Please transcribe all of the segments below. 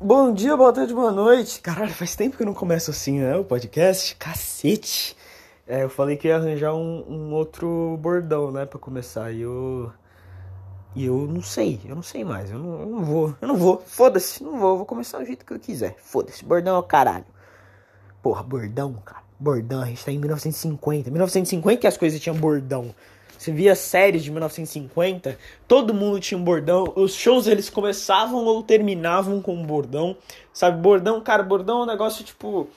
Bom dia, boa tarde, boa noite. Caralho, faz tempo que eu não começo assim, né? O podcast. Cacete. É, eu falei que ia arranjar um, um outro bordão, né, pra começar. E eu. E eu não sei, eu não sei mais. Eu não, eu não vou, eu não vou. Foda-se, não vou. Eu vou começar do jeito que eu quiser. Foda-se, bordão é o caralho. Porra, bordão, cara. Bordão, a gente tá em 1950. 1950 que as coisas tinham bordão. Você via séries de 1950, todo mundo tinha um bordão. Os shows eles começavam ou terminavam com um bordão. Sabe, bordão, cara, bordão é um negócio tipo.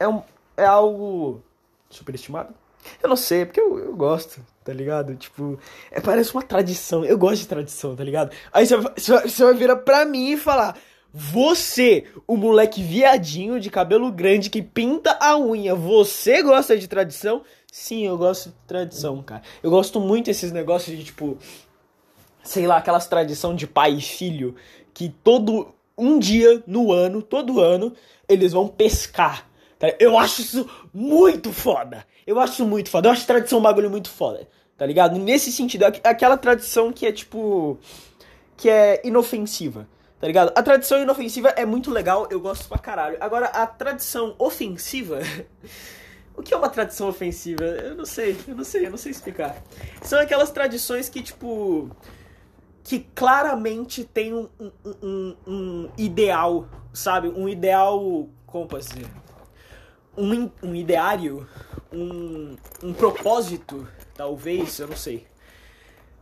É, um, é algo superestimado? Eu não sei, porque eu, eu gosto, tá ligado? Tipo, é, parece uma tradição. Eu gosto de tradição, tá ligado? Aí você, vai virar pra mim e falar. Você, o moleque viadinho de cabelo grande que pinta a unha, você gosta de tradição? Sim, eu gosto de tradição, cara. Eu gosto muito desses negócios de tipo, sei lá, aquelas tradição de pai e filho que todo um dia no ano, todo ano, eles vão pescar. Tá? Eu acho isso muito foda. Eu acho muito foda. Eu acho tradição um bagulho muito foda. Tá ligado? Nesse sentido, aquela tradição que é tipo que é inofensiva. Tá ligado? A tradição inofensiva é muito legal, eu gosto pra caralho. Agora, a tradição ofensiva O que é uma tradição ofensiva? Eu não sei, eu não sei, eu não sei explicar. São aquelas tradições que, tipo. que claramente tem um, um, um, um ideal, sabe? Um ideal. Como posso dizer? Um, um ideário, um, um propósito, talvez, eu não sei.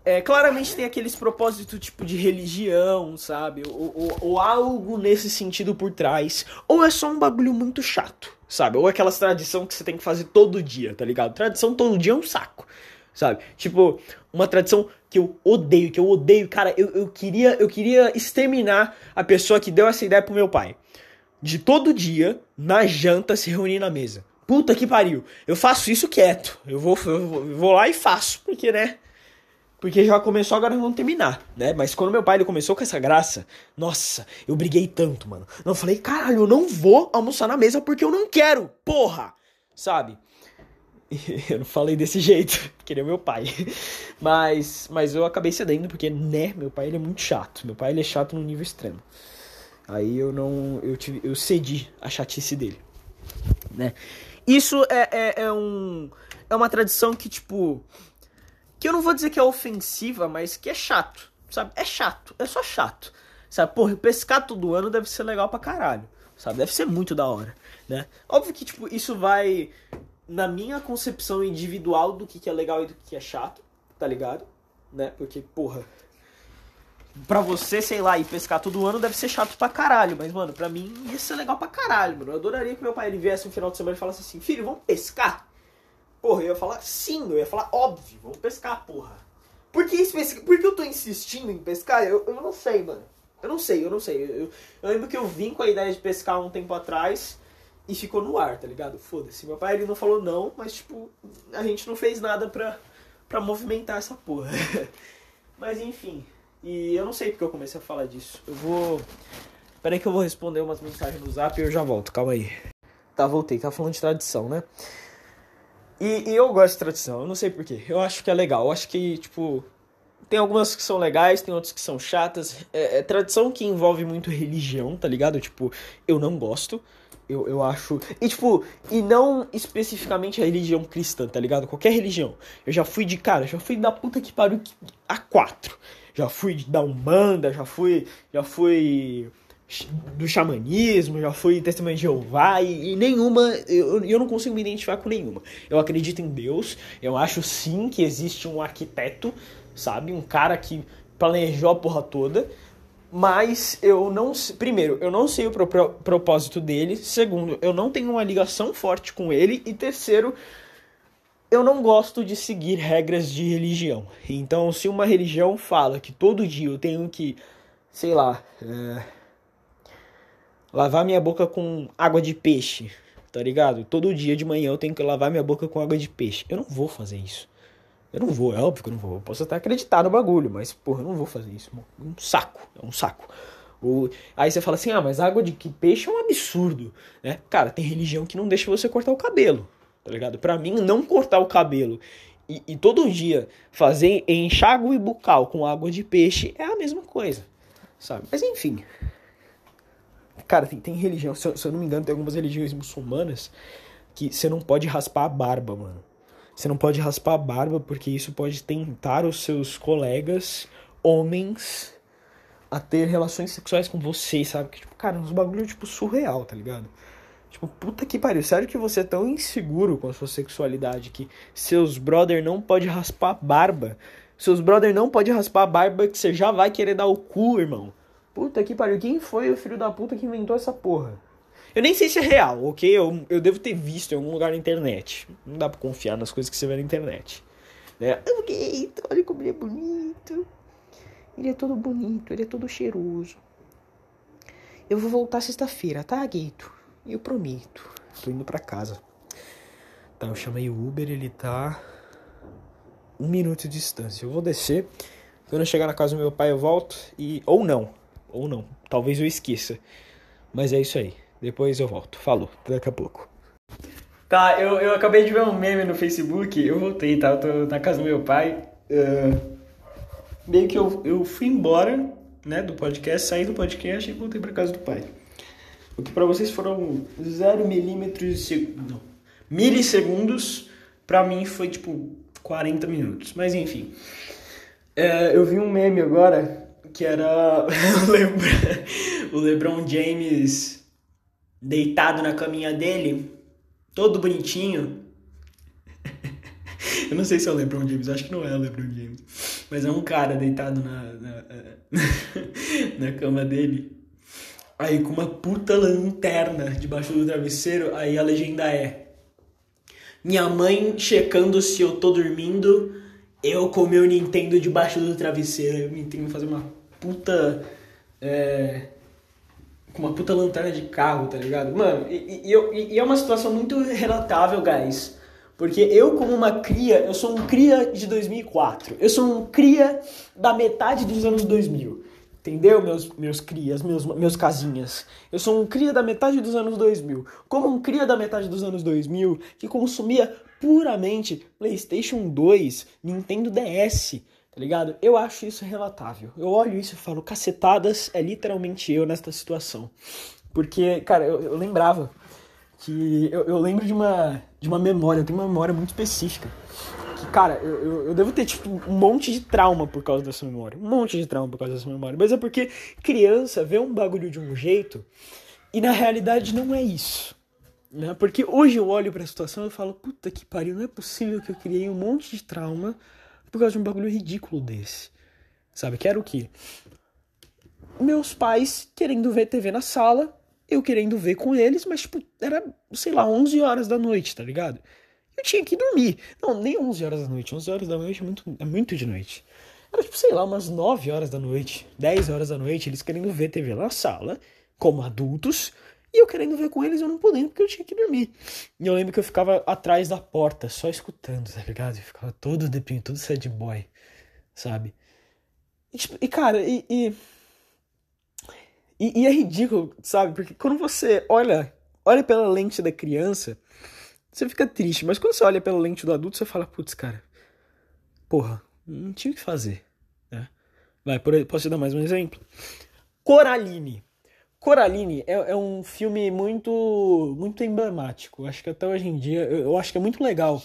É, claramente tem aqueles propósitos tipo de religião, sabe? Ou, ou, ou, algo nesse sentido por trás. Ou é só um bagulho muito chato, sabe? Ou aquelas tradição que você tem que fazer todo dia, tá ligado? Tradição todo dia é um saco, sabe? Tipo, uma tradição que eu odeio, que eu odeio, cara, eu, eu queria eu queria exterminar a pessoa que deu essa ideia pro meu pai. De todo dia, na janta, se reunir na mesa. Puta que pariu. Eu faço isso quieto. Eu vou, eu vou, eu vou lá e faço, porque, né? Porque já começou, agora vamos terminar, né? Mas quando meu pai ele começou com essa graça, nossa, eu briguei tanto, mano. Não falei, caralho, eu não vou almoçar na mesa porque eu não quero, porra! Sabe? Eu não falei desse jeito, queria meu pai. Mas, mas eu acabei cedendo porque, né, meu pai ele é muito chato. Meu pai ele é chato no nível extremo. Aí eu não, eu tive, eu cedi a chatice dele, né? Isso é, é, é um, é uma tradição que tipo que eu não vou dizer que é ofensiva, mas que é chato, sabe? É chato, é só chato, sabe? Porra, pescar todo ano deve ser legal pra caralho, sabe? Deve ser muito da hora, né? Óbvio que, tipo, isso vai na minha concepção individual do que, que é legal e do que é chato, tá ligado? Né? Porque, porra, pra você, sei lá, ir pescar todo ano deve ser chato pra caralho, mas, mano, pra mim ia ser legal pra caralho, mano. Eu adoraria que meu pai ele viesse no final de semana e falasse assim, filho, vamos pescar? Porra, eu ia falar sim, eu ia falar óbvio, vamos pescar, porra. Por que, Por que eu tô insistindo em pescar? Eu, eu não sei, mano. Eu não sei, eu não sei. Eu, eu, eu lembro que eu vim com a ideia de pescar um tempo atrás e ficou no ar, tá ligado? Foda-se. Meu pai ele não falou não, mas tipo, a gente não fez nada pra, pra movimentar essa porra. mas enfim. E eu não sei porque eu comecei a falar disso. Eu vou. Peraí que eu vou responder umas mensagens no zap e eu já volto, calma aí. Tá, voltei. Tá falando de tradição, né? E, e, eu gosto de tradição, eu não sei porquê. Eu acho que é legal. Eu acho que, tipo, tem algumas que são legais, tem outras que são chatas. É, é tradição que envolve muito religião, tá ligado? Tipo, eu não gosto. Eu, eu acho. E, tipo, e não especificamente a religião cristã, tá ligado? Qualquer religião. Eu já fui de cara, já fui da puta que pariu a quatro. Já fui da Umbanda, já fui. Já fui do xamanismo, já fui testemunha de Jeová e, e nenhuma, eu, eu não consigo me identificar com nenhuma. Eu acredito em Deus, eu acho sim que existe um arquiteto, sabe? Um cara que planejou a porra toda, mas eu não primeiro, eu não sei o pro, pro, propósito dele, segundo, eu não tenho uma ligação forte com ele e terceiro, eu não gosto de seguir regras de religião. Então, se uma religião fala que todo dia eu tenho que, sei lá, é lavar minha boca com água de peixe, tá ligado? Todo dia de manhã eu tenho que lavar minha boca com água de peixe. Eu não vou fazer isso. Eu não vou, é óbvio que eu não vou. Eu posso até acreditar no bagulho, mas, porra, eu não vou fazer isso. É um saco, é um saco. Ou, aí você fala assim, ah, mas água de que peixe é um absurdo, né? Cara, tem religião que não deixa você cortar o cabelo, tá ligado? Pra mim, não cortar o cabelo e, e todo dia fazer enxágue bucal com água de peixe é a mesma coisa, sabe? Mas enfim, Cara, tem, tem religião, se eu, se eu não me engano, tem algumas religiões muçulmanas que você não pode raspar a barba, mano. Você não pode raspar a barba porque isso pode tentar os seus colegas homens a ter relações sexuais com você, sabe? Que, tipo, cara, uns bagulho, tipo, surreal, tá ligado? Tipo, puta que pariu. Sério que você é tão inseguro com a sua sexualidade que seus brother não pode raspar a barba? Seus brother não pode raspar a barba que você já vai querer dar o cu, irmão. Puta que pariu. Quem foi o filho da puta que inventou essa porra? Eu nem sei se é real, ok? Eu, eu devo ter visto em algum lugar na internet. Não dá pra confiar nas coisas que você vê na internet. Né? Ok, olha como ele é bonito. Ele é todo bonito, ele é todo cheiroso. Eu vou voltar sexta-feira, tá, Gueito? Eu prometo. Tô indo pra casa. Tá, eu chamei o Uber, ele tá um minuto de distância. Eu vou descer. Quando eu chegar na casa do meu pai, eu volto e. Ou não. Ou não. Talvez eu esqueça. Mas é isso aí. Depois eu volto. Falou. Daqui a pouco. Tá, eu, eu acabei de ver um meme no Facebook. Eu voltei, tá? Eu tô na casa do meu pai. Uh, meio que eu, eu fui embora, né, do podcast, saí do podcast e voltei pra casa do pai. O que para vocês foram 0 milímetros de não, milissegundos, para mim foi tipo 40 minutos. Mas enfim. Eu vi um meme agora que era o, Lebron, James deitado na caminha dele, todo bonitinho. Eu não sei se é o LeBron James, acho que não é o LeBron James. Mas é um cara deitado na, na, na cama dele. Aí com uma puta lanterna debaixo do travesseiro, aí a legenda é: Minha mãe checando se eu tô dormindo, eu com meu Nintendo debaixo do travesseiro. Eu Nintendo fazer uma puta. É, com uma puta lanterna de carro, tá ligado? Mano, e, e, e, e é uma situação muito relatável, guys. Porque eu, como uma cria, eu sou um cria de 2004. Eu sou um cria da metade dos anos 2000. Entendeu, meus, meus crias, meus, meus casinhas? Eu sou um cria da metade dos anos 2000. Como um cria da metade dos anos 2000 que consumia puramente PlayStation 2, Nintendo DS, tá ligado? Eu acho isso relatável. Eu olho isso e falo, cacetadas, é literalmente eu nesta situação. Porque, cara, eu, eu lembrava que. Eu, eu lembro de uma, de uma memória, eu tenho uma memória muito específica que, cara, eu, eu, devo ter, tipo, um monte de trauma por causa dessa memória. Um monte de trauma por causa dessa memória. Mas é porque criança vê um bagulho de um jeito e na realidade não é isso. Né? Porque hoje eu olho para a situação e falo, puta que pariu, não é possível que eu criei um monte de trauma por causa de um bagulho ridículo desse. Sabe? Que era o quê? Meus pais querendo ver TV na sala, eu querendo ver com eles, mas, tipo, era, sei lá, 11 horas da noite, tá ligado? eu tinha que dormir. Não, nem 11 horas da noite. 11 horas da noite é muito, é muito de noite. Era tipo, sei lá, umas 9 horas da noite, 10 horas da noite, eles querendo ver TV na sala, como adultos, e eu querendo ver com eles, eu não podendo, porque eu tinha que dormir. E eu lembro que eu ficava atrás da porta, só escutando, tá ligado? Eu ficava todo deprimido, todo sad boy, sabe? E, tipo, e cara, e, e, e. É ridículo, sabe? Porque quando você olha, olha pela lente da criança você fica triste, mas quando você olha pela lente do adulto, você fala, putz, cara, porra, não tinha o que fazer. Né? Vai, por, posso te dar mais um exemplo? Coraline. Coraline é, é, um filme muito muito emblemático. Acho que até hoje em dia, eu, eu acho que é muito legal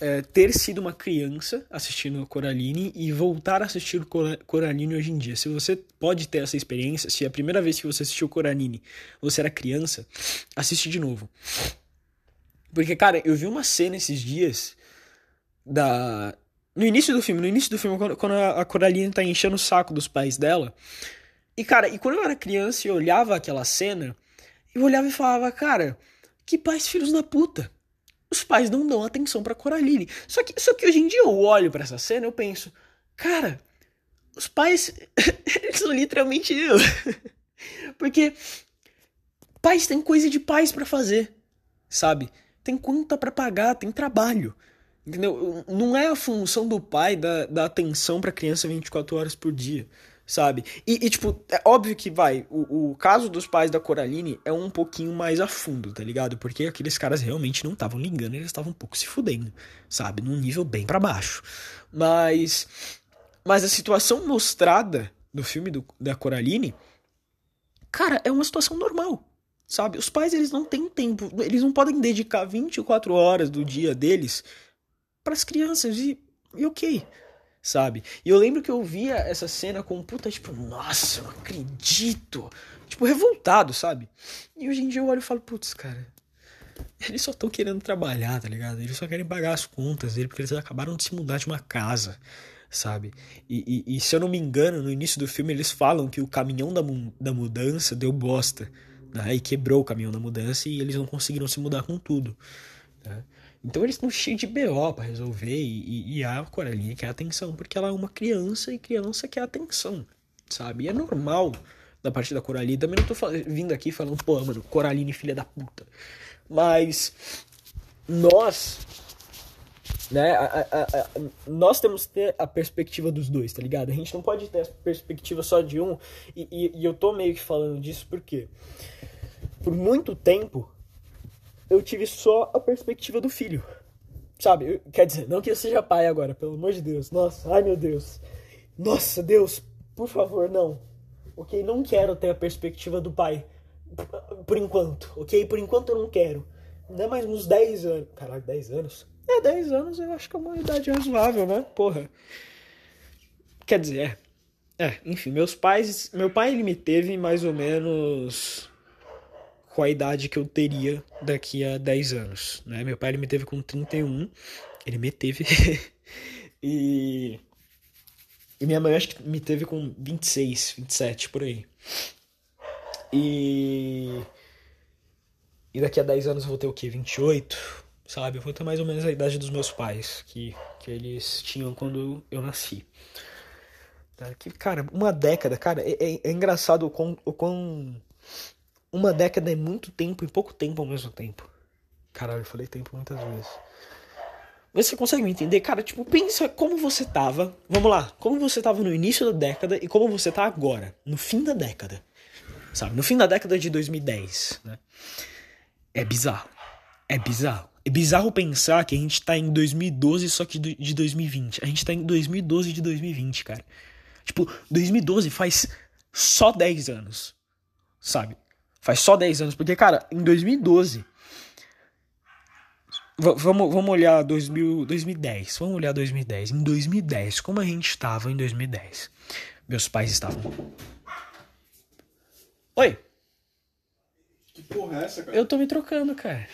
é, ter sido uma criança assistindo Coraline e voltar a assistir Coraline hoje em dia. Se você pode ter essa experiência, se é a primeira vez que você assistiu Coraline você era criança, assiste de novo. Porque, cara, eu vi uma cena esses dias da. No início do filme, no início do filme, quando a Coraline tá enchendo o saco dos pais dela. E, cara, e quando eu era criança e olhava aquela cena, eu olhava e falava, cara, que pais filhos da puta. Os pais não dão atenção pra Coraline. Só que, só que hoje em dia eu olho para essa cena e eu penso, cara, os pais, eles são literalmente eu. Porque pais têm coisa de pais para fazer, sabe? tem conta para pagar, tem trabalho. Entendeu? Não é a função do pai dar, dar atenção pra criança 24 horas por dia, sabe? E, e tipo, é óbvio que vai, o, o caso dos pais da Coraline é um pouquinho mais a fundo, tá ligado? Porque aqueles caras realmente não estavam ligando, eles estavam um pouco se fudendo, sabe? Num nível bem para baixo. Mas. Mas a situação mostrada no filme do, da Coraline cara, é uma situação normal. Sabe? Os pais, eles não têm tempo, eles não podem dedicar 24 horas do dia deles para as crianças e, e ok, sabe? E eu lembro que eu via essa cena com puta, tipo, nossa, não acredito. Tipo, revoltado, sabe? E hoje em dia eu olho e falo, putz, cara, eles só estão querendo trabalhar, tá ligado? Eles só querem pagar as contas dele porque eles acabaram de se mudar de uma casa, sabe? E, e, e se eu não me engano, no início do filme eles falam que o caminhão da, da mudança deu bosta. Né? E quebrou o caminhão da mudança e eles não conseguiram se mudar com tudo. Né? Então eles estão cheios de BO para resolver e, e, a Coraline quer atenção, porque ela é uma criança e criança quer atenção, sabe? E é normal da parte da Coraline. Também não tô vindo aqui falando, pô, mano, Coraline filha da puta. Mas nós, né, a, a, a, nós temos que ter a perspectiva dos dois, tá ligado? A gente não pode ter a perspectiva só de um. E, e, e eu tô meio que falando disso porque por muito tempo eu tive só a perspectiva do filho. Sabe? Quer dizer, não que eu seja pai agora, pelo amor de Deus. Nossa, ai meu Deus. Nossa, Deus, por favor, não. Ok? Não quero ter a perspectiva do pai. Por enquanto, ok? Por enquanto eu não quero. Ainda mais uns 10 anos. Caralho, 10 anos? É, 10 anos eu acho que é uma idade razoável, né? Porra. Quer dizer, é. É, enfim, meus pais. Meu pai ele me teve mais ou menos com a idade que eu teria daqui a 10 anos, né? Meu pai ele me teve com 31, ele me teve e e minha mãe acho que me teve com 26, 27 por aí. E e daqui a 10 anos eu vou ter o quê? 28, sabe? Eu vou ter mais ou menos a idade dos meus pais, que que eles tinham quando eu nasci. Cara, uma década, cara, é, é, é engraçado o quão, o quão uma década é muito tempo e pouco tempo ao mesmo tempo. Caralho, eu falei tempo muitas vezes. Mas você consegue me entender? Cara, tipo, pensa como você tava. Vamos lá, como você tava no início da década e como você tá agora, no fim da década. Sabe? No fim da década de 2010, né? É bizarro. É bizarro. É bizarro pensar que a gente tá em 2012 só que de 2020. A gente tá em 2012 de 2020, cara. Tipo, 2012 faz só 10 anos. Sabe? Faz só 10 anos. Porque, cara, em 2012. Vamos, vamos olhar 2000, 2010. Vamos olhar 2010. Em 2010, como a gente estava em 2010? Meus pais estavam. Oi. Que porra é essa, cara? Eu tô me trocando, cara.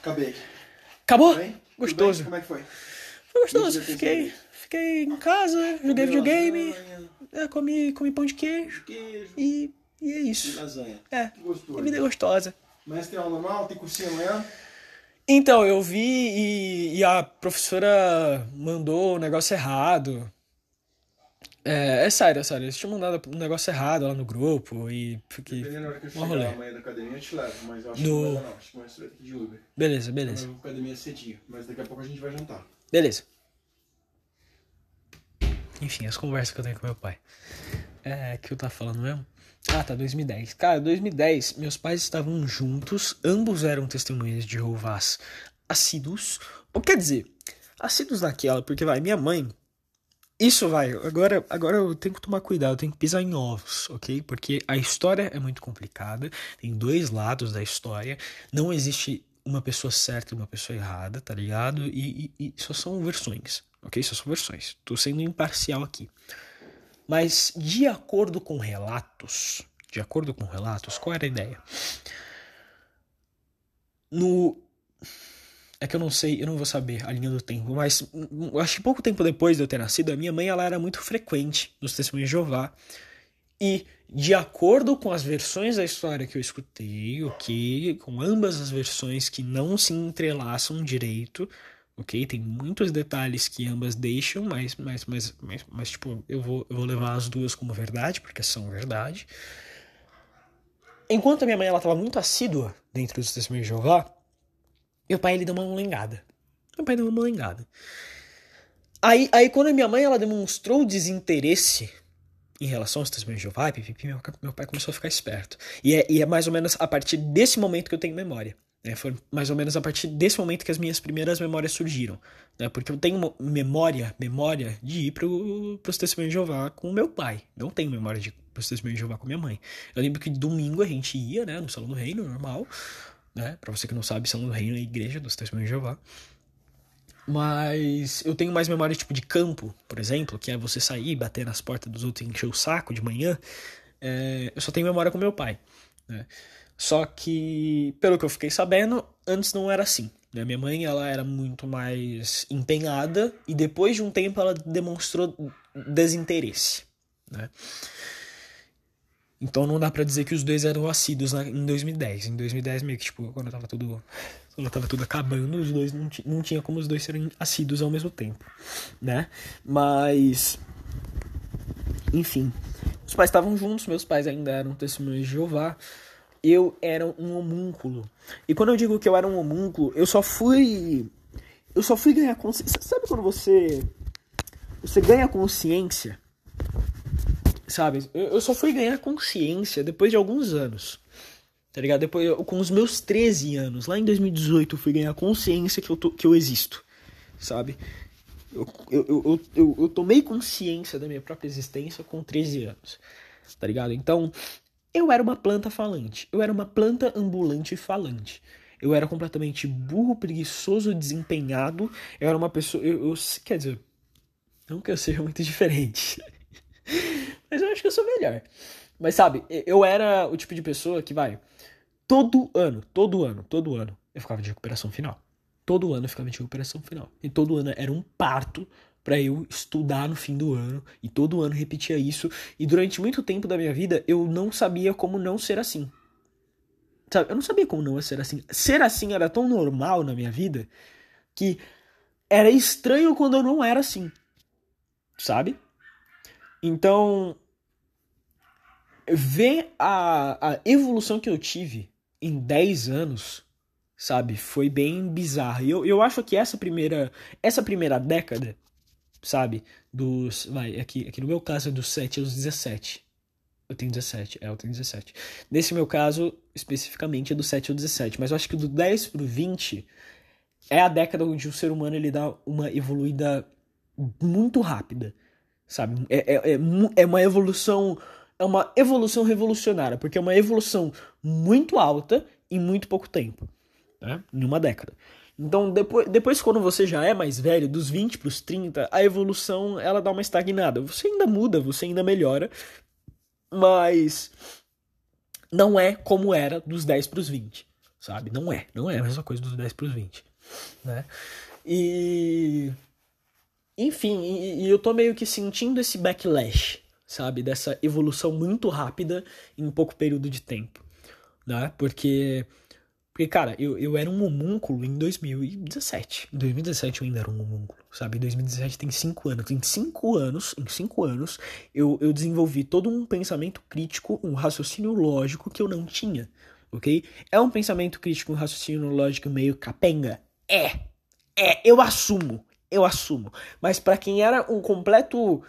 Acabei. Acabou? Gostoso. Como é que foi? Foi gostoso. Fiquei, fiquei em casa, joguei videogame, é, comi, comi pão de queijo. Queijo. E e é isso. E lasanha. É. Que gostoso. A vida é gostosa. Mas tem aula normal? Tem cursinho amanhã? Então, eu vi e, e a professora mandou o um negócio errado. É, é sério, é sério. Eles tinham mandado um negócio errado lá no grupo e fiquei. Dependendo da hora que eu chegar rolê. amanhã da academia, eu te levo. Mas eu acho No- que não vai dar não. Acho que vai ser daqui de Uber. Beleza, beleza. eu vou pra academia cedinho. Mas daqui a pouco a gente vai jantar. Beleza. Enfim, as conversas que eu tenho com meu pai. É, que eu tava falando mesmo? Ah, tá, 2010. Cara, 2010, meus pais estavam juntos, ambos eram testemunhas de Jeovás assíduos. Ou quer dizer, assíduos naquela, porque vai, minha mãe. Isso vai, agora, agora eu tenho que tomar cuidado, eu tenho que pisar em ovos, ok? Porque a história é muito complicada, tem dois lados da história, não existe uma pessoa certa e uma pessoa errada, tá ligado? E, e, e só são versões, ok? Só são versões. Tô sendo imparcial aqui. Mas de acordo com relatos, de acordo com relatos, qual era a ideia? No é que eu não sei, eu não vou saber a linha do tempo, mas hum, acho que pouco tempo depois de eu ter nascido, a minha mãe ela era muito frequente nos testemunhos de Jeová. E de acordo com as versões da história que eu escutei, ok, com ambas as versões que não se entrelaçam direito, ok, tem muitos detalhes que ambas deixam, mas, mas, mas, mas, mas tipo, eu vou, eu vou levar as duas como verdade, porque são verdade. Enquanto a minha mãe ela estava muito assídua dentro dos testemunhos de Jeová, meu pai ele deu uma molengada. Meu pai deu uma molengada. Aí, aí quando a minha mãe ela demonstrou desinteresse em relação aos testemunhos de Jeová, meu, meu pai começou a ficar esperto. E é, e é mais ou menos a partir desse momento que eu tenho memória. Né? Foi mais ou menos a partir desse momento que as minhas primeiras memórias surgiram. Né? Porque eu tenho memória, memória de ir para os testemunhos de Jeová com meu pai. Não tenho memória de para os testemunhos de Jeová com minha mãe. Eu lembro que domingo a gente ia, né, no Salão do Reino, normal. Né? Para você que não sabe, Salão do Reino é a igreja dos testemunhos de Jeová. Mas eu tenho mais memória tipo de campo, por exemplo, que é você sair, bater nas portas dos outros e encher o saco de manhã. É, eu só tenho memória com meu pai. Né? Só que, pelo que eu fiquei sabendo, antes não era assim. Né? Minha mãe ela era muito mais empenhada e depois de um tempo ela demonstrou desinteresse. Né? Então não dá para dizer que os dois eram assíduos em 2010. Em 2010, meio que, tipo, quando tava tudo. Quando tava tudo acabando, os dois não, não tinha como os dois serem assíduos ao mesmo tempo. Né? Mas. Enfim. Os pais estavam juntos, meus pais ainda eram testemunhos de Jeová eu era um homúnculo. E quando eu digo que eu era um homúnculo, eu só fui. Eu só fui ganhar consciência. Sabe quando você. Você ganha consciência? Sabe? Eu, só fui ganhar consciência depois de alguns anos. Tá ligado? Depois, com os meus 13 anos, lá em 2018, eu fui ganhar consciência que eu, tô, que eu existo. Sabe? Eu, eu, eu, eu, eu tomei consciência da minha própria existência com 13 anos. Tá ligado? Então, eu era uma planta falante. Eu era uma planta ambulante falante. Eu era completamente burro, preguiçoso, desempenhado. Eu era uma pessoa. Eu, eu, quer dizer, não que eu seja muito diferente. Mas eu acho que eu sou melhor. Mas sabe, eu era o tipo de pessoa que vai. Todo ano, todo ano, todo ano, eu ficava de recuperação final. Todo ano eu ficava de recuperação final. E todo ano era um parto para eu estudar no fim do ano e todo ano repetia isso e durante muito tempo da minha vida eu não sabia como não ser assim. Sabe? Eu não sabia como não ser assim. Ser assim era tão normal na minha vida que era estranho quando eu não era assim. Sabe? Então, ver a, a evolução que eu tive em 10 anos, sabe, foi bem bizarro. E eu, eu acho que essa primeira, essa primeira década sabe? Dos. Vai, aqui, aqui no meu caso é dos 7 aos 17. Eu tenho 17, é, eu tenho 17. Nesse meu caso, especificamente, é do 7 ao 17. Mas eu acho que do 10 pro 20 é a década onde o ser humano ele dá uma evoluída muito rápida, sabe? É, é, é, é uma evolução. É uma evolução revolucionária, porque é uma evolução muito alta em muito pouco tempo, né? Em uma década. Então, depois, depois quando você já é mais velho, dos 20 para os 30, a evolução ela dá uma estagnada. Você ainda muda, você ainda melhora, mas não é como era dos 10 para os 20, sabe? Não é, não é a mesma coisa dos 10 para os 20, né? E enfim, e, e eu tô meio que sentindo esse backlash, sabe, dessa evolução muito rápida em pouco período de tempo, né? Porque porque, cara, eu, eu era um homúnculo em 2017. Em 2017 eu ainda era um homúnculo, sabe? Em 2017 tem cinco anos. Em cinco anos, em cinco anos, eu, eu desenvolvi todo um pensamento crítico, um raciocínio lógico que eu não tinha, ok? É um pensamento crítico, um raciocínio lógico meio capenga? É! É, eu assumo, eu assumo. Mas para quem era um completo...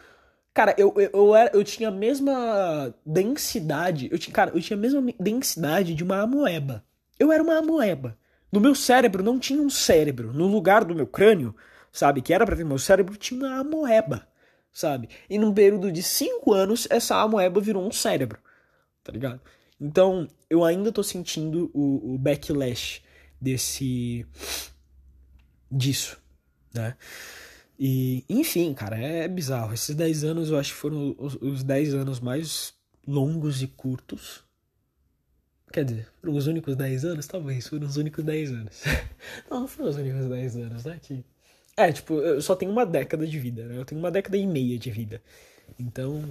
Cara, eu, eu, eu, era, eu tinha a mesma densidade, eu tinha, cara, eu tinha a mesma densidade de uma amoeba eu era uma amoeba. No meu cérebro não tinha um cérebro. No lugar do meu crânio, sabe, que era para ter meu cérebro, tinha uma amoeba, sabe? E num período de cinco anos, essa amoeba virou um cérebro, tá ligado? Então, eu ainda tô sentindo o, o backlash desse. disso, né? E, enfim, cara, é bizarro. Esses 10 anos eu acho que foram os, os 10 anos mais longos e curtos Quer dizer, os únicos 10 anos? Talvez, foram os únicos 10 anos. não, não foram os únicos 10 anos, né? Que... É, tipo, eu só tenho uma década de vida, né? Eu tenho uma década e meia de vida. Então,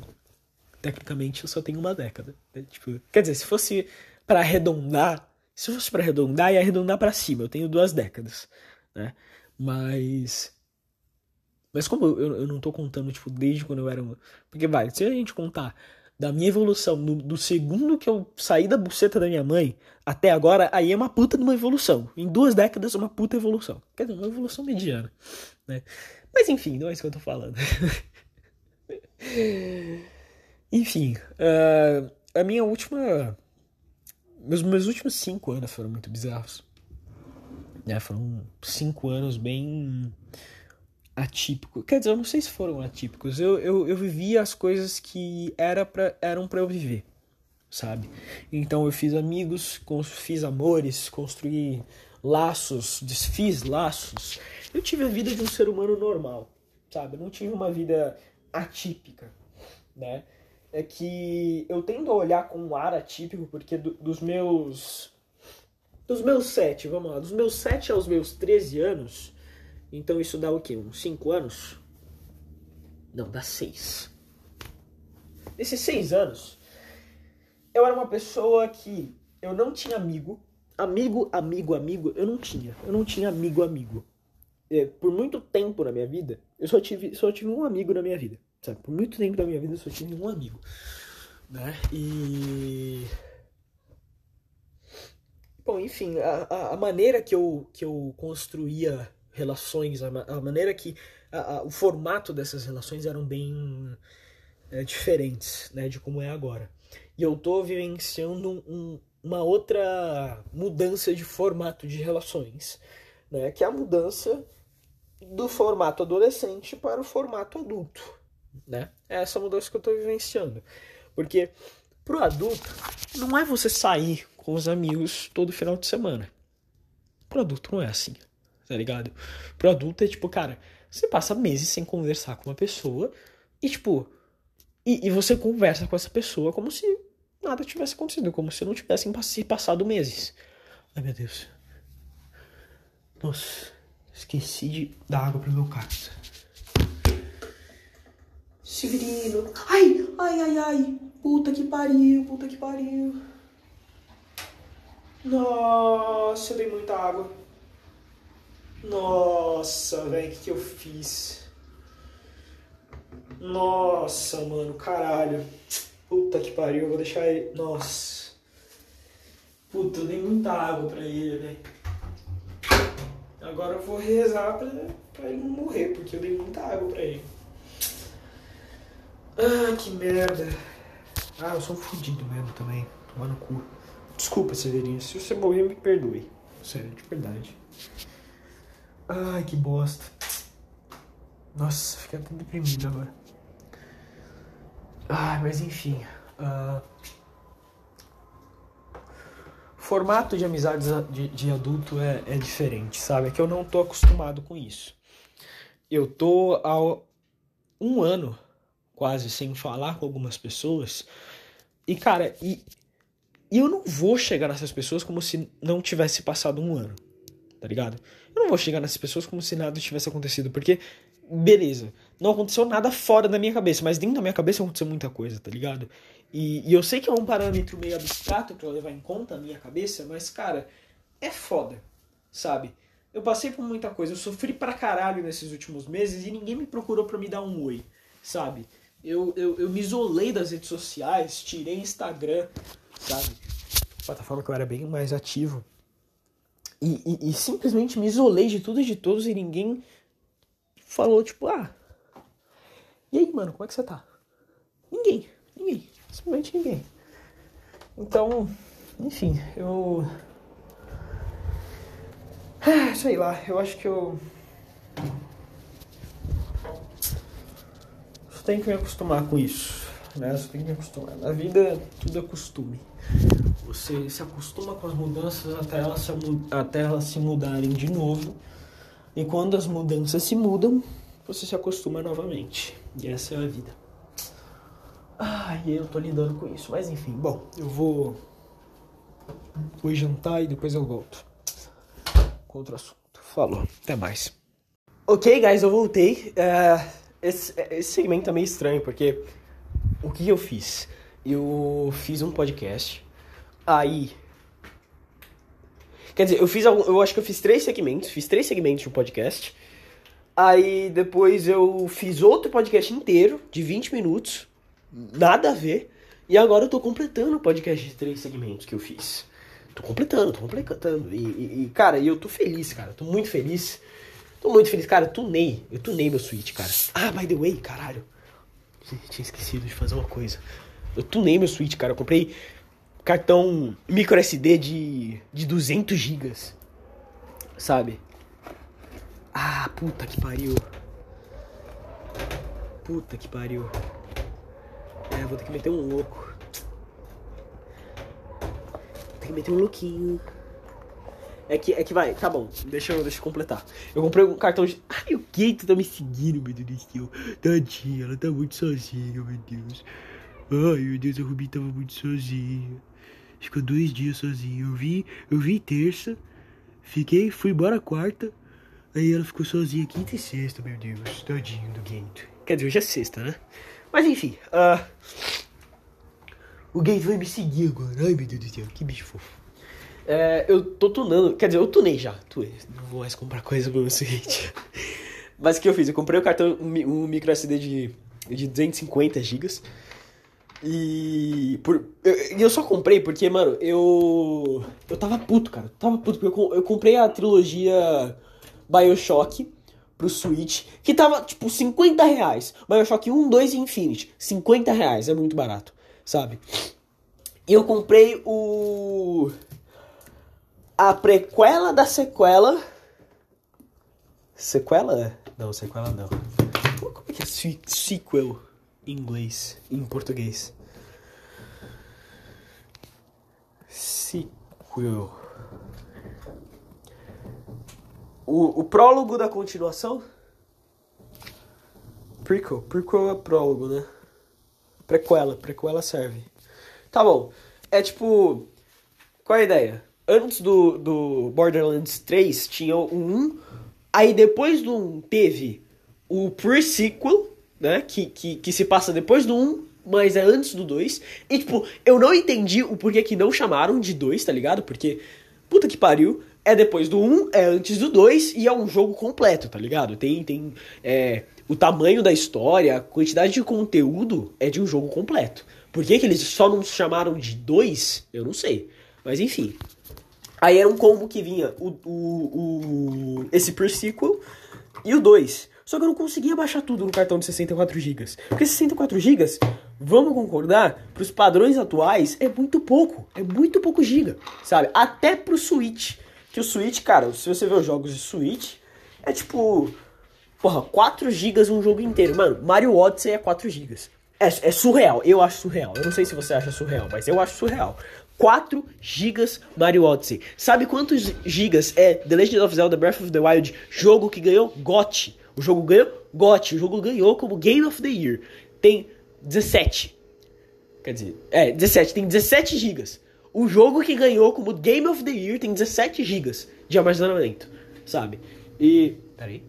tecnicamente, eu só tenho uma década. Né? Tipo, quer dizer, se fosse para arredondar, se fosse para arredondar, ia arredondar para cima. Eu tenho duas décadas, né? Mas. Mas como eu, eu não tô contando, tipo, desde quando eu era. Porque vai, se a gente contar da minha evolução, do, do, segundo que eu saí da buceta da minha mãe até agora, aí é uma puta de uma evolução. Em duas décadas, uma puta evolução. Quer dizer, uma evolução mediana. Né? Mas enfim, não é isso que eu tô falando. enfim, uh, a minha última. Meus, meus últimos cinco anos foram muito bizarros. Né? Foram cinco anos bem atípicos. Quer dizer, eu não sei se foram atípicos. Eu, eu, eu vivi as coisas que era pra, eram para eu viver, sabe? Então eu fiz amigos, fiz amores, construí laços, desfiz laços. Eu tive a vida de um ser humano normal, sabe? Eu não tive uma vida atípica, né? É que eu tendo a olhar com um ar atípico, porque do, dos meus. Dos meus sete, vamos lá, dos meus sete aos meus 13 anos, então isso dá o quê? Uns 5 anos? Não, dá 6. Nesses 6 anos, eu era uma pessoa que eu não tinha amigo. Amigo, amigo, amigo, eu não tinha. Eu não tinha amigo, amigo. É, por muito tempo na minha vida, eu só tive, só tive um amigo na minha vida. Sabe? Por muito tempo da minha vida eu só tive um amigo. Né? E. Bom, enfim, a, a maneira que eu, que eu construía relações, a, a maneira que. A, a, o formato dessas relações eram bem é, diferentes né, de como é agora. E eu tô vivenciando um, uma outra mudança de formato de relações, né, que é a mudança do formato adolescente para o formato adulto né? É essa mudança que eu tô vivenciando. Porque pro adulto, não é você sair com os amigos todo final de semana. Pro adulto não é assim, tá ligado? Pro adulto é tipo, cara, você passa meses sem conversar com uma pessoa e, tipo, e, e você conversa com essa pessoa como se nada tivesse acontecido, como se não tivessem passado meses. Ai, meu Deus. Nossa, esqueci de dar água pro meu gato. Severino. Ai, ai, ai, ai. Puta que pariu, puta que pariu. Nossa, eu dei muita água. Nossa, velho, o que, que eu fiz? Nossa, mano, caralho. Puta que pariu, eu vou deixar ele. Nossa. Puta, eu dei muita água pra ele, velho. Agora eu vou rezar pra, pra ele não morrer, porque eu dei muita água pra ele. Ah, que merda. Ah, eu sou um fudido mesmo também. Tomar no cu. Desculpa, Severinho. Se você morrer, me perdoe. Sério, de verdade. Ai, que bosta. Nossa, fiquei até deprimido agora. Ai, mas enfim. Uh... Formato de amizades de, de adulto é, é diferente, sabe? É que eu não tô acostumado com isso. Eu tô há um ano quase sem falar com algumas pessoas. E, cara, e, e eu não vou chegar nessas pessoas como se não tivesse passado um ano, tá ligado? Eu não vou chegar nessas pessoas como se nada tivesse acontecido, porque, beleza, não aconteceu nada fora da minha cabeça, mas dentro da minha cabeça aconteceu muita coisa, tá ligado? E, e eu sei que é um parâmetro meio abstrato pra levar em conta na minha cabeça, mas, cara, é foda, sabe? Eu passei por muita coisa, eu sofri pra caralho nesses últimos meses e ninguém me procurou pra me dar um oi, sabe? eu, eu, eu me isolei das redes sociais, tirei Instagram, sabe? Plataforma que eu era bem mais ativo. E, e, e, simplesmente me isolei de tudo e de todos e ninguém falou, tipo, ah. E aí, mano, como é que você tá? Ninguém, ninguém, simplesmente ninguém. Então, enfim, eu. Sei lá, eu acho que eu tem que me acostumar com isso. Né? Você tem que me acostumar. Na vida, tudo é costume. Você se acostuma com as mudanças até elas se, até elas se mudarem de novo. E quando as mudanças se mudam, você se acostuma novamente. E essa é a vida. E eu tô lidando com isso. Mas enfim, bom, eu vou. Vou jantar e depois eu volto. Com outro assunto. Falou, até mais. Ok, guys, eu voltei. Uh esse, esse segmento é meio estranho, porque o que eu fiz? Eu fiz um podcast, aí. Quer dizer, eu fiz eu acho que eu fiz três segmentos, fiz três segmentos de um podcast. Aí depois eu fiz outro podcast inteiro, de 20 minutos, nada a ver. E agora eu tô completando o podcast de três segmentos que eu fiz. Tô completando, tô completando. E, e, e cara, eu tô feliz, cara. Tô muito feliz. Tô muito feliz, cara. Eu tunei. Eu tunei meu Switch, cara. Ah, by the way, caralho. Tinha esquecido de fazer uma coisa. Eu tunei meu Switch, cara. Eu comprei cartão micro SD de, de 200 GB. Sabe? Ah, puta que pariu. Puta que pariu. É, vou ter que meter um louco. Tem que meter um louquinho. É que, é que vai, tá bom, deixa eu, deixa eu completar. Eu comprei um cartão de. Ai, o Keito tá me seguindo, meu Deus do céu. Tadinha, ela tá muito sozinha, meu Deus. Ai, meu Deus, a Rubi tava muito sozinha. Ficou dois dias sozinha. Eu vi, eu vi terça, fiquei, fui embora quarta. Aí ela ficou sozinha quinta e sexta, meu Deus. Tadinho do Gento. Quer dizer, hoje é sexta, né? Mas enfim, ah. O Gento vai me seguir agora. Ai, meu Deus do céu, que bicho fofo. É, eu tô tunando, quer dizer, eu tunei já. Tunei, não vou mais comprar coisa pro meu seguinte. Mas o que eu fiz? Eu comprei o cartão, um, mi- micro SD de, de 250 GB. E. Por, eu, eu só comprei porque, mano, eu. Eu tava puto, cara. Eu tava puto, porque eu, eu comprei a trilogia Bioshock pro Switch, que tava tipo 50 reais. Bioshock 1, 2 e Infinity. 50 reais, é muito barato, sabe? E eu comprei o. A prequela da sequela. Sequela? Não, sequela não. Como é que é se- sequel inglês? Em português? Sequel. O, o prólogo da continuação? Prequel. Prequel é prólogo, né? Prequela. Prequela serve. Tá bom. É tipo. Qual é a ideia? Antes do, do Borderlands 3 tinha 1. Aí depois do 1 teve o pre-sequel, né? Que, que, que se passa depois do 1, mas é antes do 2. E tipo, eu não entendi o porquê que não chamaram de 2, tá ligado? Porque, puta que pariu. É depois do 1, é antes do 2 e é um jogo completo, tá ligado? Tem, tem é, o tamanho da história, a quantidade de conteúdo é de um jogo completo. Por que, que eles só não chamaram de 2? Eu não sei. Mas enfim. Aí era um combo que vinha o, o, o esse pre-sequel e o 2. Só que eu não conseguia baixar tudo no cartão de 64 GB. Porque 64 GB, vamos concordar, pros padrões atuais é muito pouco. É muito pouco giga, sabe? Até pro Switch. Que o Switch, cara, se você ver os jogos de Switch, é tipo. Porra, 4 GB um jogo inteiro. Mano, Mario Odyssey é 4 GB. É, é surreal, eu acho surreal. Eu não sei se você acha surreal, mas eu acho surreal. 4 GB Mario Odyssey. Sabe quantos gigas é The Legend of Zelda Breath of the Wild, jogo que ganhou GOT? O jogo ganhou GOT, o jogo ganhou como Game of the Year. Tem 17. Quer dizer, é, 17, tem 17 gigas. O jogo que ganhou como Game of the Year tem 17 gigas de armazenamento, sabe? E. Peraí.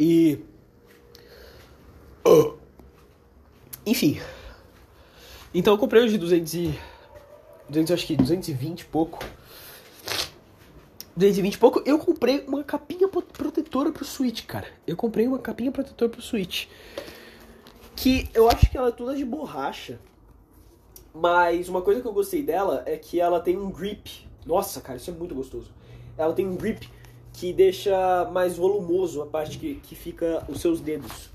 E. Enfim. Então eu comprei de 200 e... 200, acho que 220 e pouco. 220 e pouco. Eu comprei uma capinha pro- protetora pro Switch, cara. Eu comprei uma capinha protetora pro Switch. Que eu acho que ela é toda de borracha. Mas uma coisa que eu gostei dela é que ela tem um grip. Nossa, cara, isso é muito gostoso. Ela tem um grip que deixa mais volumoso a parte que, que fica os seus dedos.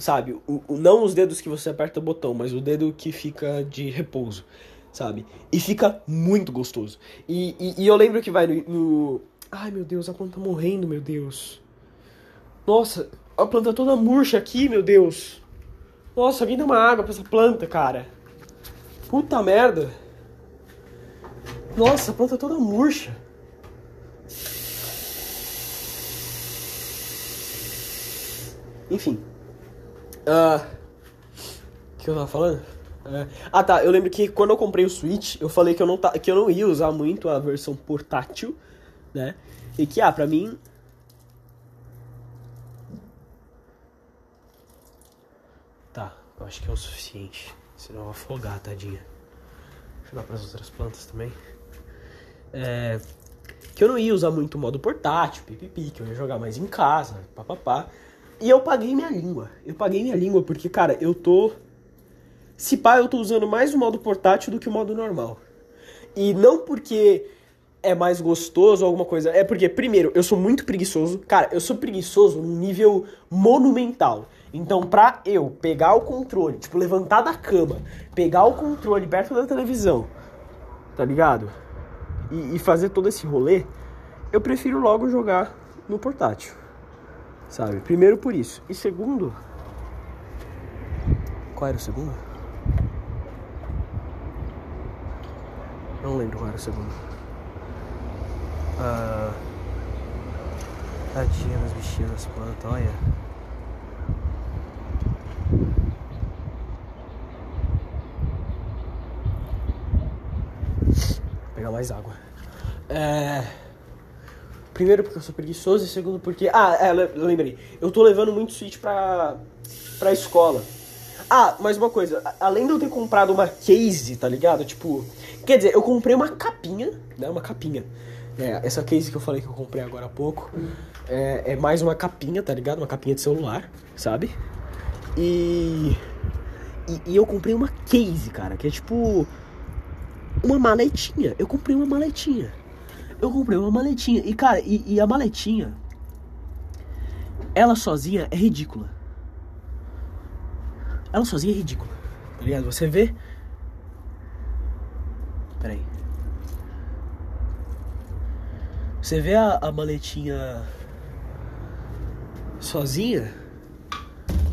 Sabe? O, o- não os dedos que você aperta o botão, mas o dedo que fica de repouso. Sabe? E fica muito gostoso. E, e, e eu lembro que vai no, no- Ai meu Deus, a planta tá morrendo, meu Deus. Nossa, a planta toda murcha aqui, meu Deus. Nossa, alguém dá uma água pra essa planta, cara. Puta merda. Nossa, a planta toda murcha. Enfim. Ah. O que eu tava falando? É. Ah tá, eu lembro que quando eu comprei o Switch, eu falei que eu não, ta- que eu não ia usar muito a versão portátil, né? E que, ah, pra mim. Tá, eu acho que é o suficiente. Senão eu vou afogar, tadinha. Deixa eu dar pras outras plantas também. É, que eu não ia usar muito o modo portátil, pipipi, que eu ia jogar mais em casa, papapá. E eu paguei minha língua. Eu paguei minha língua porque, cara, eu tô. Se pá, eu tô usando mais o modo portátil do que o modo normal. E não porque é mais gostoso ou alguma coisa. É porque, primeiro, eu sou muito preguiçoso. Cara, eu sou preguiçoso num nível monumental. Então, pra eu pegar o controle, tipo, levantar da cama, pegar o controle perto da televisão, tá ligado? E, e fazer todo esse rolê, eu prefiro logo jogar no portátil, sabe? Primeiro por isso. E segundo. Qual era o segundo? Não lembro qual era o segundo. Ah, tadinha dos bichinhos das plantas, olha. Vou pegar mais água. É. Primeiro porque eu sou preguiçoso e segundo porque. Ah, é, le- lembrei. Eu tô levando muito Switch pra, pra escola. Ah, mais uma coisa. Além de eu ter comprado uma case, tá ligado? Tipo. Quer dizer, eu comprei uma capinha, né? Uma capinha. É, essa case que eu falei que eu comprei agora há pouco. É, é mais uma capinha, tá ligado? Uma capinha de celular, sabe? E. E, e eu comprei uma case, cara, que é tipo. Uma maletinha. Eu comprei uma maletinha. Eu comprei uma maletinha. E, cara, e, e a maletinha. Ela sozinha é ridícula. Ela sozinha é ridícula. Tá ligado? Você vê. Peraí. Você vê a, a maletinha. Sozinha.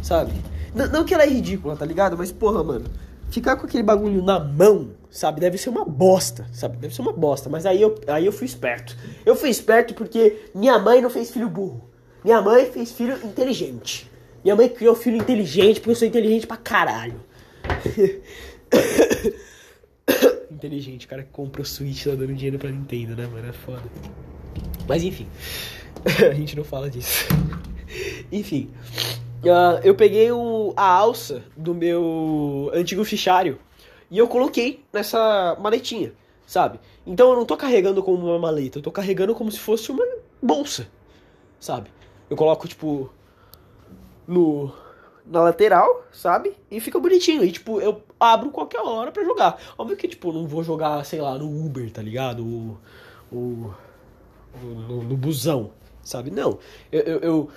Sabe? N- não que ela é ridícula, tá ligado? Mas, porra, mano. Ficar com aquele bagulho na mão, sabe? Deve ser uma bosta, sabe? Deve ser uma bosta. Mas aí eu, aí eu fui esperto. Eu fui esperto porque minha mãe não fez filho burro. Minha mãe fez filho inteligente. Minha mãe criou filho inteligente porque eu sou inteligente pra caralho. inteligente, o cara que comprou Switch tá dando dinheiro pra Nintendo, né, mano? É foda. Mas enfim. a gente não fala disso. enfim. Ah, eu peguei o, a alça do meu antigo fichário e eu coloquei nessa maletinha, sabe? Então eu não tô carregando como uma maleta, eu tô carregando como se fosse uma bolsa, sabe? Eu coloco, tipo, no na lateral, sabe? E fica bonitinho. E, tipo, eu abro qualquer hora pra jogar. Óbvio que, tipo, não vou jogar, sei lá, no Uber, tá ligado? O, o- no, no busão, sabe? Não. Eu, eu, eu,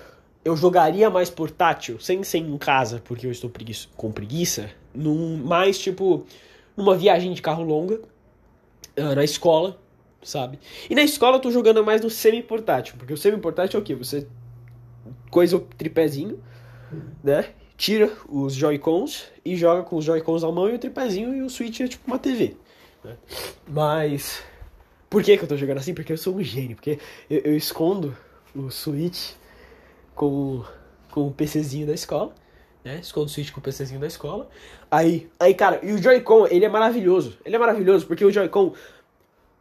eu jogaria mais portátil, sem ser em casa, porque eu estou preguiço, com preguiça, num, mais, tipo, numa viagem de carro longa, ah, na escola, sabe? E na escola eu tô jogando mais no semi-portátil, porque o semi-portátil é o quê? Você coisa o tripézinho, né? Tira os Joy-Cons e joga com os Joy-Cons na mão e o tripézinho e o Switch é tipo uma TV. né? Mas. Por que, que eu tô jogando assim? Porque eu sou um gênio. Porque eu, eu escondo o Switch com, com o PCzinho da escola. Né? Escondo o Switch com o PCzinho da escola. Aí, aí, cara, e o Joy-Con, ele é maravilhoso. Ele é maravilhoso porque o Joy-Con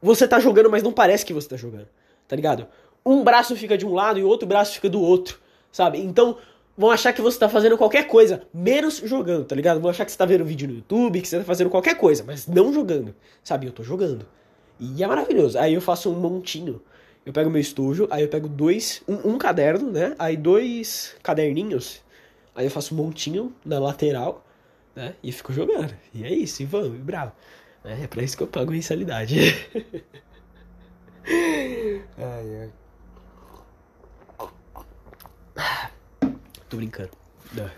você tá jogando, mas não parece que você tá jogando, tá ligado? Um braço fica de um lado e o outro braço fica do outro, sabe? Então vão achar que você tá fazendo qualquer coisa, menos jogando, tá ligado? Vão achar que você tá vendo vídeo no YouTube, que você tá fazendo qualquer coisa, mas não jogando, sabe? Eu tô jogando. E é maravilhoso. Aí eu faço um montinho. Eu pego meu estojo, aí eu pego dois, um, um caderno, né? Aí dois caderninhos. Aí eu faço um montinho na lateral, né? E fico jogando. E é isso, e vamos, e bravo. É, é pra isso que eu pago mensalidade. ai, ai. Tô brincando. Não,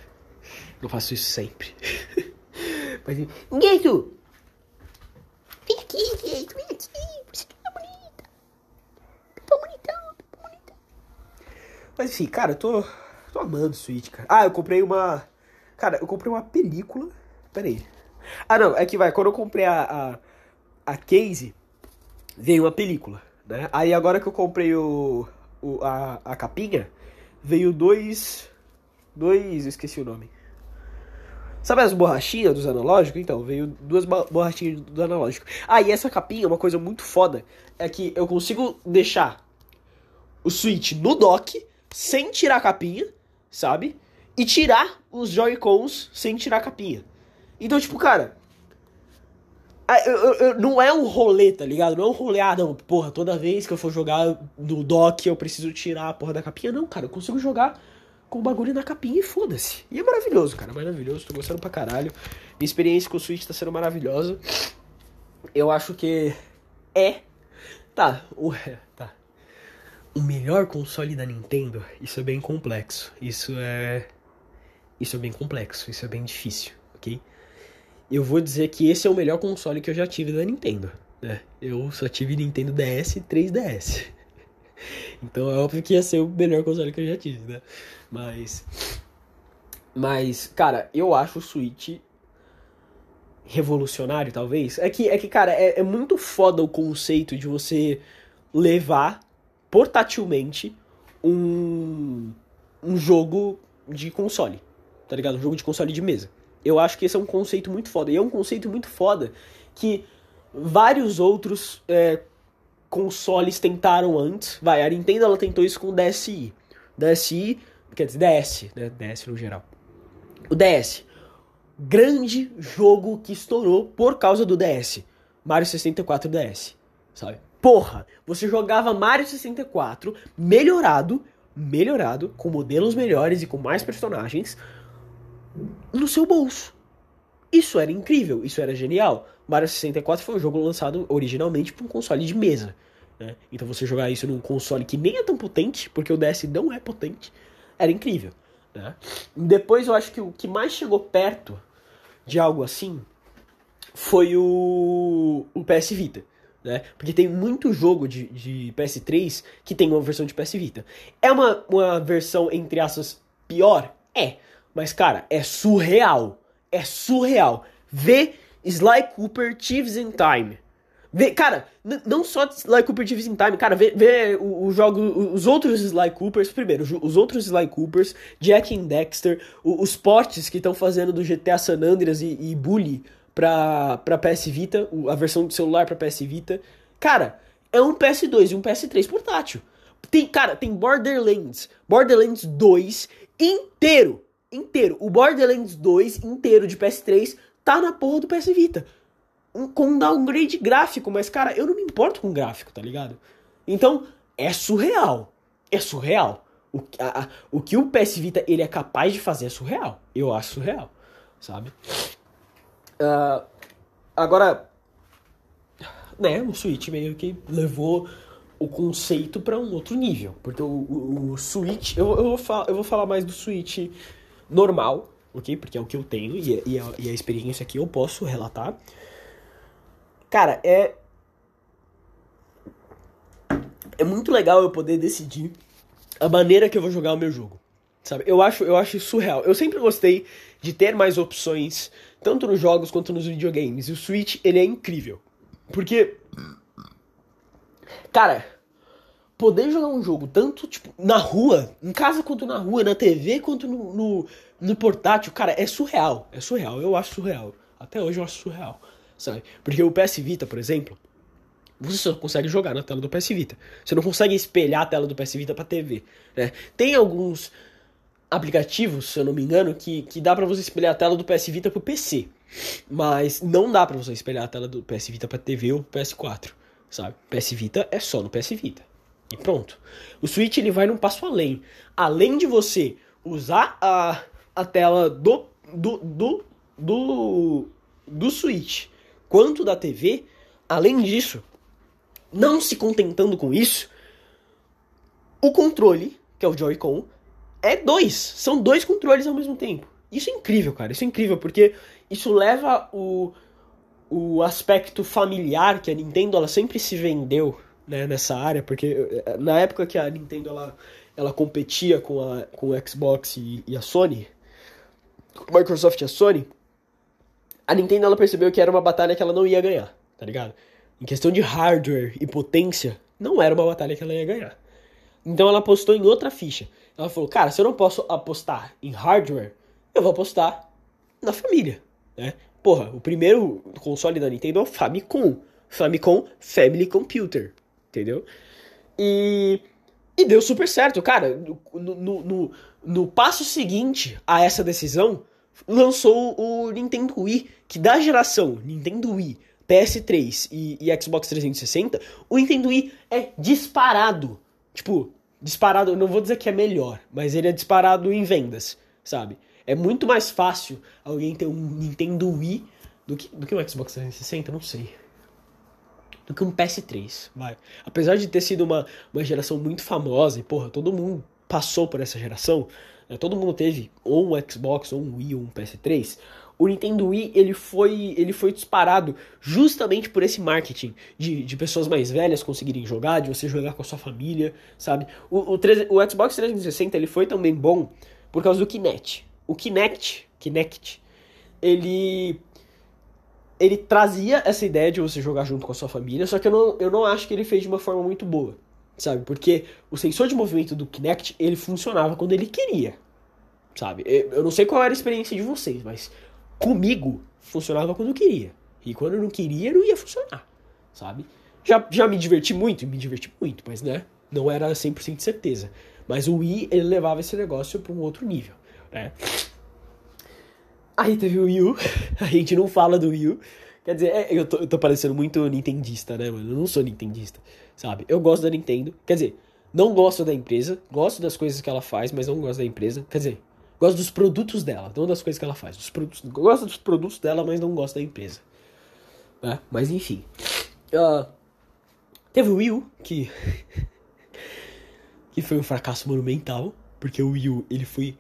não faço isso sempre. Mas, Gueto! Vem aqui, Gueto, vem aqui. Você tá bonita. Tá bonitão, tá bonitão. Mas enfim, cara, eu tô, tô amando Switch, cara. Ah, eu comprei uma. Cara, eu comprei uma película. Pera aí. Ah, não, é que vai, quando eu comprei a, a, a case, veio uma película, né? Aí agora que eu comprei o, o, a, a capinha, veio dois. Dois. Esqueci o nome. Sabe as borrachinhas dos analógicos? Então, veio duas borrachinhas do analógico. Ah, e essa capinha, uma coisa muito foda, é que eu consigo deixar o Switch no dock, sem tirar a capinha, sabe? E tirar os Joy-Cons sem tirar a capinha. Então, tipo, cara. eu- eu- eu- não é um rolê, tá ligado? Não é um rolê, ah, não, porra, toda vez que eu for jogar no dock eu preciso tirar a porra da capinha. Não, cara, eu consigo jogar com o bagulho na capinha e foda-se. E é maravilhoso, cara, maravilhoso. Tô gostando pra caralho. Minha experiência com o Switch tá sendo maravilhosa. Eu acho que é. Tá, o, tá. O melhor console da Nintendo, isso é bem complexo. Isso é. Isso é bem complexo, isso é bem difícil, ok? Eu vou dizer que esse é o melhor console que eu já tive da Nintendo, né? Eu só tive Nintendo DS e 3DS. Então é óbvio que ia ser o melhor console que eu já tive, né? Mas. Mas, cara, eu acho o Switch revolucionário, talvez. É que, é que cara, é, é muito foda o conceito de você levar portatilmente um, um jogo de console, tá ligado? Um jogo de console de mesa. Eu acho que esse é um conceito muito foda. E é um conceito muito foda que vários outros é, consoles tentaram antes. Vai, a Nintendo ela tentou isso com o DSi. DSi, quer dizer, DS, né? DS no geral. O DS. Grande jogo que estourou por causa do DS. Mario 64 DS, sabe? Porra, você jogava Mario 64 melhorado, melhorado, com modelos melhores e com mais personagens no seu bolso. Isso era incrível, isso era genial. Mario 64 foi um jogo lançado originalmente para um console de mesa. Né? Então você jogar isso num console que nem é tão potente, porque o DS não é potente, era incrível. Né? Depois eu acho que o que mais chegou perto de algo assim foi o, o PS Vita. Né? Porque tem muito jogo de, de PS3 que tem uma versão de PS Vita. É uma, uma versão, entre aspas, pior? É. Mas, cara, é surreal. É surreal. Vê Sly Cooper Thieves in Time. Vê, cara, não só Sly Cooper in Time, cara, vê, vê o, o jogo, os outros Sly Coopers, primeiro, os outros Sly Coopers, Jack and Dexter, os portes que estão fazendo do GTA San Andreas e, e Bully pra, pra PS Vita, a versão do celular pra PS Vita. Cara, é um PS2 e um PS3 portátil. Tem, cara, tem Borderlands, Borderlands 2 inteiro, inteiro. O Borderlands 2 inteiro de PS3 tá na porra do PS Vita. Um, com um downgrade gráfico, mas cara, eu não me importo com gráfico, tá ligado? Então, é surreal. É surreal. O, a, a, o que o PS Vita ele é capaz de fazer é surreal. Eu acho surreal, sabe? Uh, agora, né, o Switch meio que levou o conceito para um outro nível. Porque o, o, o Switch. Eu, eu, vou falar, eu vou falar mais do Switch normal, ok? Porque é o que eu tenho e, e, a, e a experiência que eu posso relatar. Cara, é. É muito legal eu poder decidir a maneira que eu vou jogar o meu jogo. Sabe? Eu acho, eu acho surreal. Eu sempre gostei de ter mais opções, tanto nos jogos quanto nos videogames. E o Switch, ele é incrível. Porque. Cara, poder jogar um jogo tanto, tipo, na rua, em casa quanto na rua, na TV quanto no, no, no portátil, cara, é surreal. É surreal, eu acho surreal. Até hoje eu acho surreal, sabe? Porque o PS Vita, por exemplo, você só consegue jogar na tela do PS Vita. Você não consegue espelhar a tela do PS Vita pra TV, né? Tem alguns aplicativos, se eu não me engano, que, que dá para você espelhar a tela do PS Vita pro PC. Mas não dá para você espelhar a tela do PS Vita pra TV ou PS4, sabe? PS Vita é só no PS Vita. E pronto. O Switch ele vai num passo além. Além de você usar a, a tela do, do, do, do, do Switch quanto da TV, além disso, não se contentando com isso, o controle, que é o Joy-Con, é dois. São dois controles ao mesmo tempo. Isso é incrível, cara. Isso é incrível, porque isso leva o, o aspecto familiar que a Nintendo ela sempre se vendeu né, nessa área, porque eh, na época que a Nintendo ela, ela competia com, a, com o Xbox e, e a Sony, Microsoft e a Sony, a Nintendo ela percebeu que era uma batalha que ela não ia ganhar, tá ligado? Em questão de hardware e potência, não era uma batalha que ela ia ganhar. Então ela apostou em outra ficha. Ela falou, cara, se eu não posso apostar em hardware, eu vou apostar na família, né? Porra, o primeiro console da Nintendo é o Famicom. Famicom Family Computer entendeu? E, e deu super certo, cara. No, no, no, no passo seguinte a essa decisão, lançou o Nintendo Wii, que da geração Nintendo Wii, PS3 e, e, Xbox 360, o Nintendo Wii é disparado. Tipo, disparado, não vou dizer que é melhor, mas ele é disparado em vendas, sabe? É muito mais fácil alguém ter um Nintendo Wii do que, do que um Xbox 360, não sei do que um PS3, vai. Apesar de ter sido uma, uma geração muito famosa, e porra, todo mundo passou por essa geração, né? todo mundo teve ou um Xbox, ou um Wii, ou um PS3, o Nintendo Wii ele foi, ele foi disparado justamente por esse marketing de, de pessoas mais velhas conseguirem jogar, de você jogar com a sua família, sabe? O, o, o Xbox 360 ele foi também bom por causa do Kinect. O Kinect, Kinect, ele ele trazia essa ideia de você jogar junto com a sua família, só que eu não, eu não acho que ele fez de uma forma muito boa, sabe? Porque o sensor de movimento do Kinect, ele funcionava quando ele queria, sabe? Eu não sei qual era a experiência de vocês, mas comigo funcionava quando eu queria. E quando eu não queria, não ia funcionar, sabe? Já, já me diverti muito, me diverti muito, mas né, não era 100% de certeza. Mas o Wii, ele levava esse negócio para um outro nível, né? Aí teve o Wii U, a gente não fala do Wii U. Quer dizer, é, eu, tô, eu tô parecendo muito nintendista, né, mano? Eu não sou nintendista, sabe? Eu gosto da Nintendo. Quer dizer, não gosto da empresa, gosto das coisas que ela faz, mas não gosto da empresa. Quer dizer, gosto dos produtos dela, não das coisas que ela faz. Dos produtos, gosto dos produtos dela, mas não gosto da empresa. Né? Mas enfim. Uh, teve o Wii U, que. que foi um fracasso monumental, porque o Wii U ele foi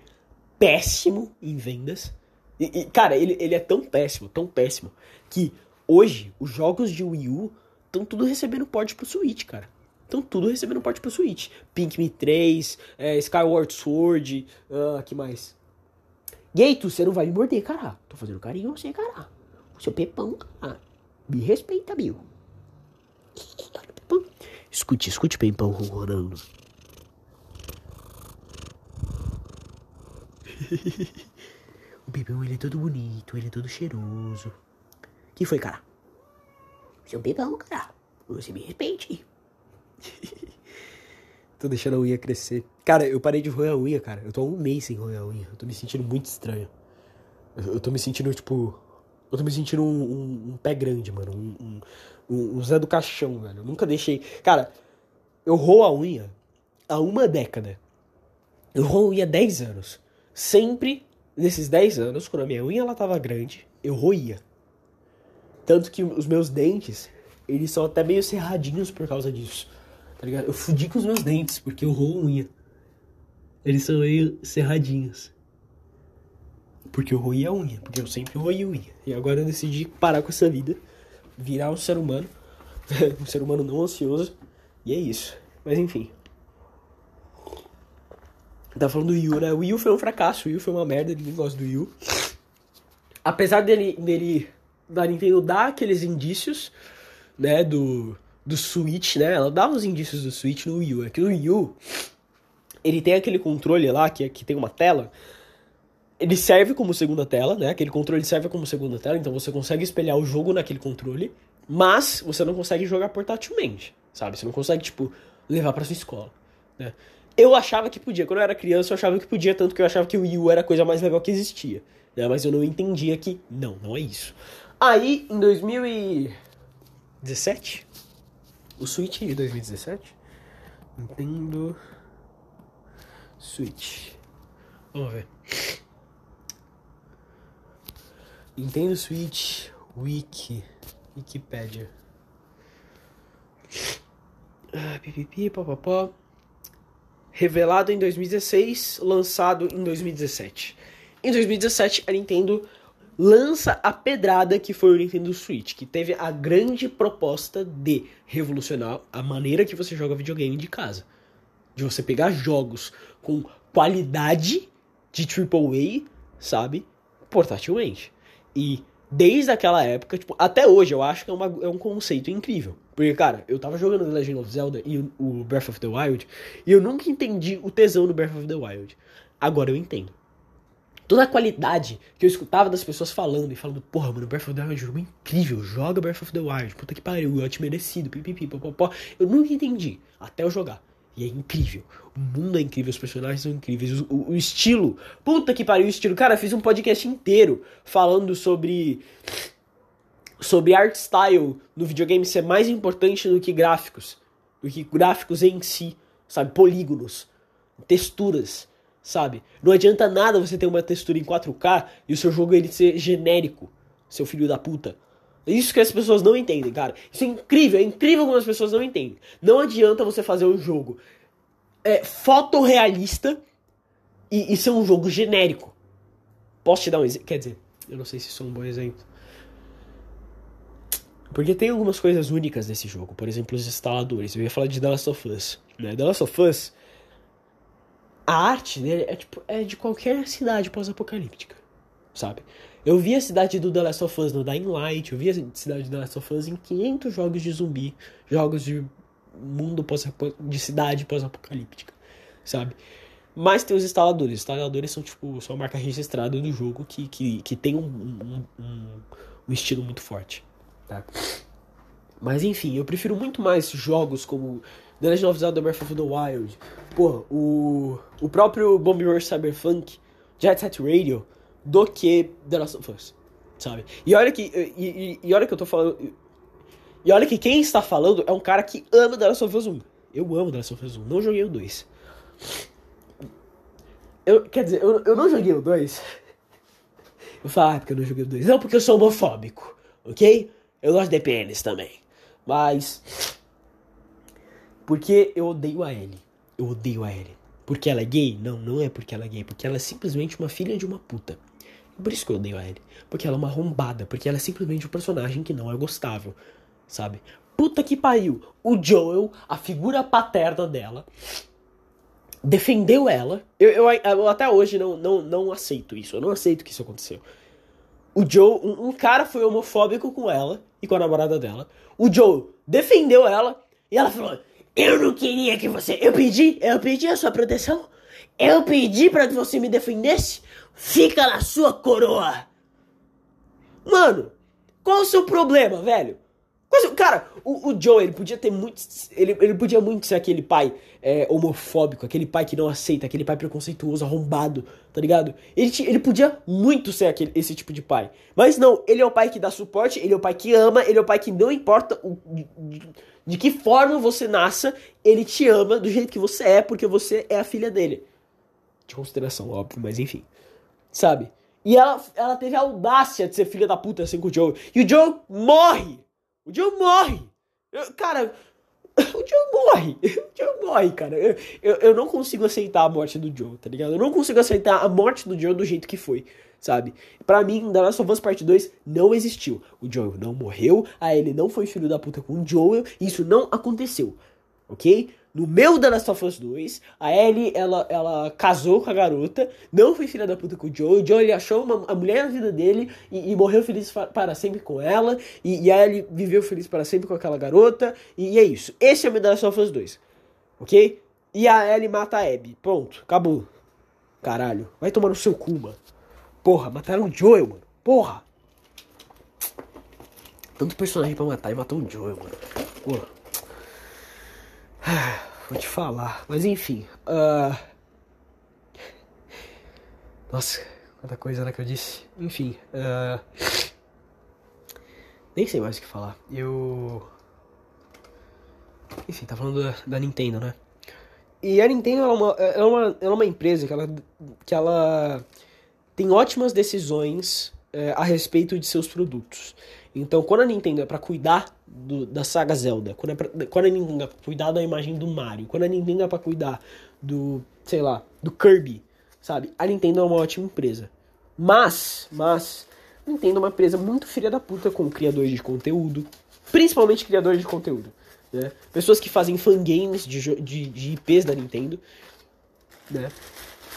péssimo em vendas. E, e, cara, ele, ele é tão péssimo, tão péssimo, que hoje os jogos de Wii U estão tudo recebendo port pro Switch, cara. Estão tudo recebendo port pro Switch. Pikmin 3, é, Skyward Sword, uh, que mais? Gato, você não vai me morder, cara. Tô fazendo carinho você, cara. O seu pepão, cara. Me respeita, meu. Escute, escute o pepão ronronando. O Bebão, ele é todo bonito, ele é todo cheiroso. Que foi, cara? Seu Bebão, cara. Você me respeite. tô deixando a unha crescer. Cara, eu parei de roer a unha, cara. Eu tô há um mês sem roer a unha. Eu tô me sentindo muito estranho. Eu, eu tô me sentindo, tipo... Eu tô me sentindo um, um, um pé grande, mano. Um, um, um Zé do Caixão, velho. Eu nunca deixei... Cara, eu roo a unha há uma década. Eu roo a unha há 10 anos. Sempre nesses 10 anos, quando a minha unha ela tava grande, eu roía. Tanto que os meus dentes, eles são até meio cerradinhos por causa disso. Tá ligado? Eu fudi com os meus dentes, porque eu roo unha. Eles são meio cerradinhos. Porque eu roía a unha, porque eu sempre roí unha. E agora eu decidi parar com essa vida, virar um ser humano, um ser humano não ansioso, e é isso. Mas enfim. Tá falando do Wii U, né? O Wii U foi um fracasso, o Wii U foi uma merda, ninguém gosta do Wii U. Apesar dele, dele da Nintendo dar aqueles indícios, né, do, do Switch, né? Ela dá uns indícios do Switch no Wii U. É que no Wii U, ele tem aquele controle lá, que, que tem uma tela, ele serve como segunda tela, né? Aquele controle serve como segunda tela, então você consegue espelhar o jogo naquele controle, mas você não consegue jogar portátilmente, sabe? Você não consegue, tipo, levar para sua escola, né? Eu achava que podia. Quando eu era criança, eu achava que podia, tanto que eu achava que o Wii U era a coisa mais legal que existia. Né? Mas eu não entendia que não, não é isso. Aí, em 2017, o Switch de 2017, Nintendo Switch. Vamos ver. Nintendo Switch Wiki. Wikipedia. Ah, pipipi, papapó revelado em 2016, lançado em 2017. Em 2017, a Nintendo lança a pedrada que foi o Nintendo Switch, que teve a grande proposta de revolucionar a maneira que você joga videogame de casa. De você pegar jogos com qualidade de AAA, sabe? Portátilmente. E desde aquela época, tipo, até hoje eu acho que é, uma, é um conceito incrível. Porque, cara, eu tava jogando The Legend of Zelda e o, o Breath of the Wild e eu nunca entendi o tesão do Breath of the Wild. Agora eu entendo. Toda a qualidade que eu escutava das pessoas falando e falando, porra, mano, Breath of the Wild é um jogo incrível, joga Breath of the Wild, puta que pariu, eu te merecido, pipipi, popopó. Eu nunca entendi, até eu jogar. E é incrível. O mundo é incrível, os personagens são incríveis, o, o, o estilo. Puta que pariu, o estilo. Cara, fiz um podcast inteiro falando sobre sobre art style no videogame ser mais importante do que gráficos, do que gráficos em si, sabe? Polígonos, texturas, sabe? Não adianta nada você ter uma textura em 4K e o seu jogo ele ser genérico, seu filho da puta. É isso que as pessoas não entendem, cara. Isso é incrível, é incrível como as pessoas não entendem. Não adianta você fazer um jogo é, fotorrealista e, e ser um jogo genérico. Posso te dar um exemplo? Quer dizer, Eu não sei se sou um bom exemplo. Porque tem algumas coisas únicas nesse jogo. Por exemplo, os instaladores. Eu ia falar de The Last of Us. Né? The Last of Us, a arte dele é, tipo, é de qualquer cidade pós-apocalíptica. Sabe? Eu vi a cidade do The Last of Us no Dying Light. Eu vi a cidade do The Last of Us em 500 jogos de zumbi. Jogos de mundo pós de cidade pós-apocalíptica. Sabe? Mas tem os instaladores. Os instaladores são, tipo, são a marca registrada do jogo que, que, que tem um, um, um, um estilo muito forte. Tá? Mas enfim, eu prefiro muito mais jogos como The Legend of Zelda Breath of the Wild, pô, o, o próprio Bomb Rush Cyberpunk, Jet Set Radio, do que The Last of Us, sabe? E olha que, e, e, e, olha que eu tô falando, e olha que quem está falando é um cara que ama The Last of Us 1. Eu amo The Last of Us 1, não joguei o 2. Eu, quer dizer, eu, eu não joguei o 2. Eu falo, ah, porque eu não joguei o 2. Não, porque eu sou homofóbico, ok? Eu gosto de pênis também. Mas. Porque eu odeio a Ellie. Eu odeio a Ellie. Porque ela é gay? Não, não é porque ela é gay. Porque ela é simplesmente uma filha de uma puta. Por isso que eu odeio a Ellie. Porque ela é uma arrombada. Porque ela é simplesmente um personagem que não é gostável. Sabe? Puta que pariu. O Joel, a figura paterna dela, defendeu ela. Eu, eu, eu, até hoje não, não, não aceito isso. Eu não aceito que isso aconteceu. O Joe, um, um, cara foi homofóbico com ela e com a namorada dela. O Joe defendeu ela e ela falou: Eu não queria que você. Eu pedi, eu pedi a sua proteção. Eu pedi para que você me defendesse. Fica na sua coroa. Mano, qual o seu problema, velho? Cara, o, o Joe, ele podia ter muito. Ele, ele podia muito ser aquele pai é, homofóbico, aquele pai que não aceita, aquele pai preconceituoso, arrombado, tá ligado? Ele, ele podia muito ser aquele, esse tipo de pai. Mas não, ele é o pai que dá suporte, ele é o pai que ama, ele é o pai que não importa o, de, que forma você nasça, ele te ama do jeito que você é, porque você é a filha dele. De consideração, óbvio, mas enfim. Sabe? E ela, ela teve a audácia de ser filha da puta assim com o Joe. E o Joe morre! O Joe morre. Eu, cara, o Joe morre. O Joe morre, cara. Eu, eu, eu, não consigo aceitar a morte do Joe, tá ligado? Eu não consigo aceitar a morte do Joe do jeito que foi, sabe? Pra mim, The Last of Us Part 2 não existiu. O Joel não morreu, a ele não foi filho da puta com o Joel, isso não aconteceu, ok? No meu The Last of Us 2, a Ellie, ela, ela casou com a garota, não foi filha da puta com o Joe, o Joe ele achou uma, a mulher na vida dele e, e morreu feliz para sempre com ela, e, e, a Ellie viveu feliz para sempre com aquela garota, e, e é isso. Esse é o meu The Last of Us 2, ok? E a Ellie mata a Abby, pronto, acabou. Caralho, vai tomar no seu cu, mano. Porra, mataram o Joel, mano, porra. Tanto personagem pra matar e matou o Joel, mano. Porra. Vou te falar. Mas enfim. Uh... Nossa, quanta coisa né, que eu disse. Enfim. Uh... Nem sei mais o que falar. Eu. Enfim, tá falando da, da Nintendo, né? E a Nintendo é uma, é uma, é uma empresa que ela, que ela tem ótimas decisões é, a respeito de seus produtos. Então, quando a Nintendo é para cuidar do, da saga Zelda, quando, é pra, quando a Nintendo é pra cuidar da imagem do Mario, quando a Nintendo é pra cuidar do, sei lá, do Kirby, sabe? A Nintendo é uma ótima empresa. Mas, mas, a Nintendo é uma empresa muito filha da puta com criadores de conteúdo, principalmente criadores de conteúdo. Né? Pessoas que fazem fangames de, de, de IPs da Nintendo, né?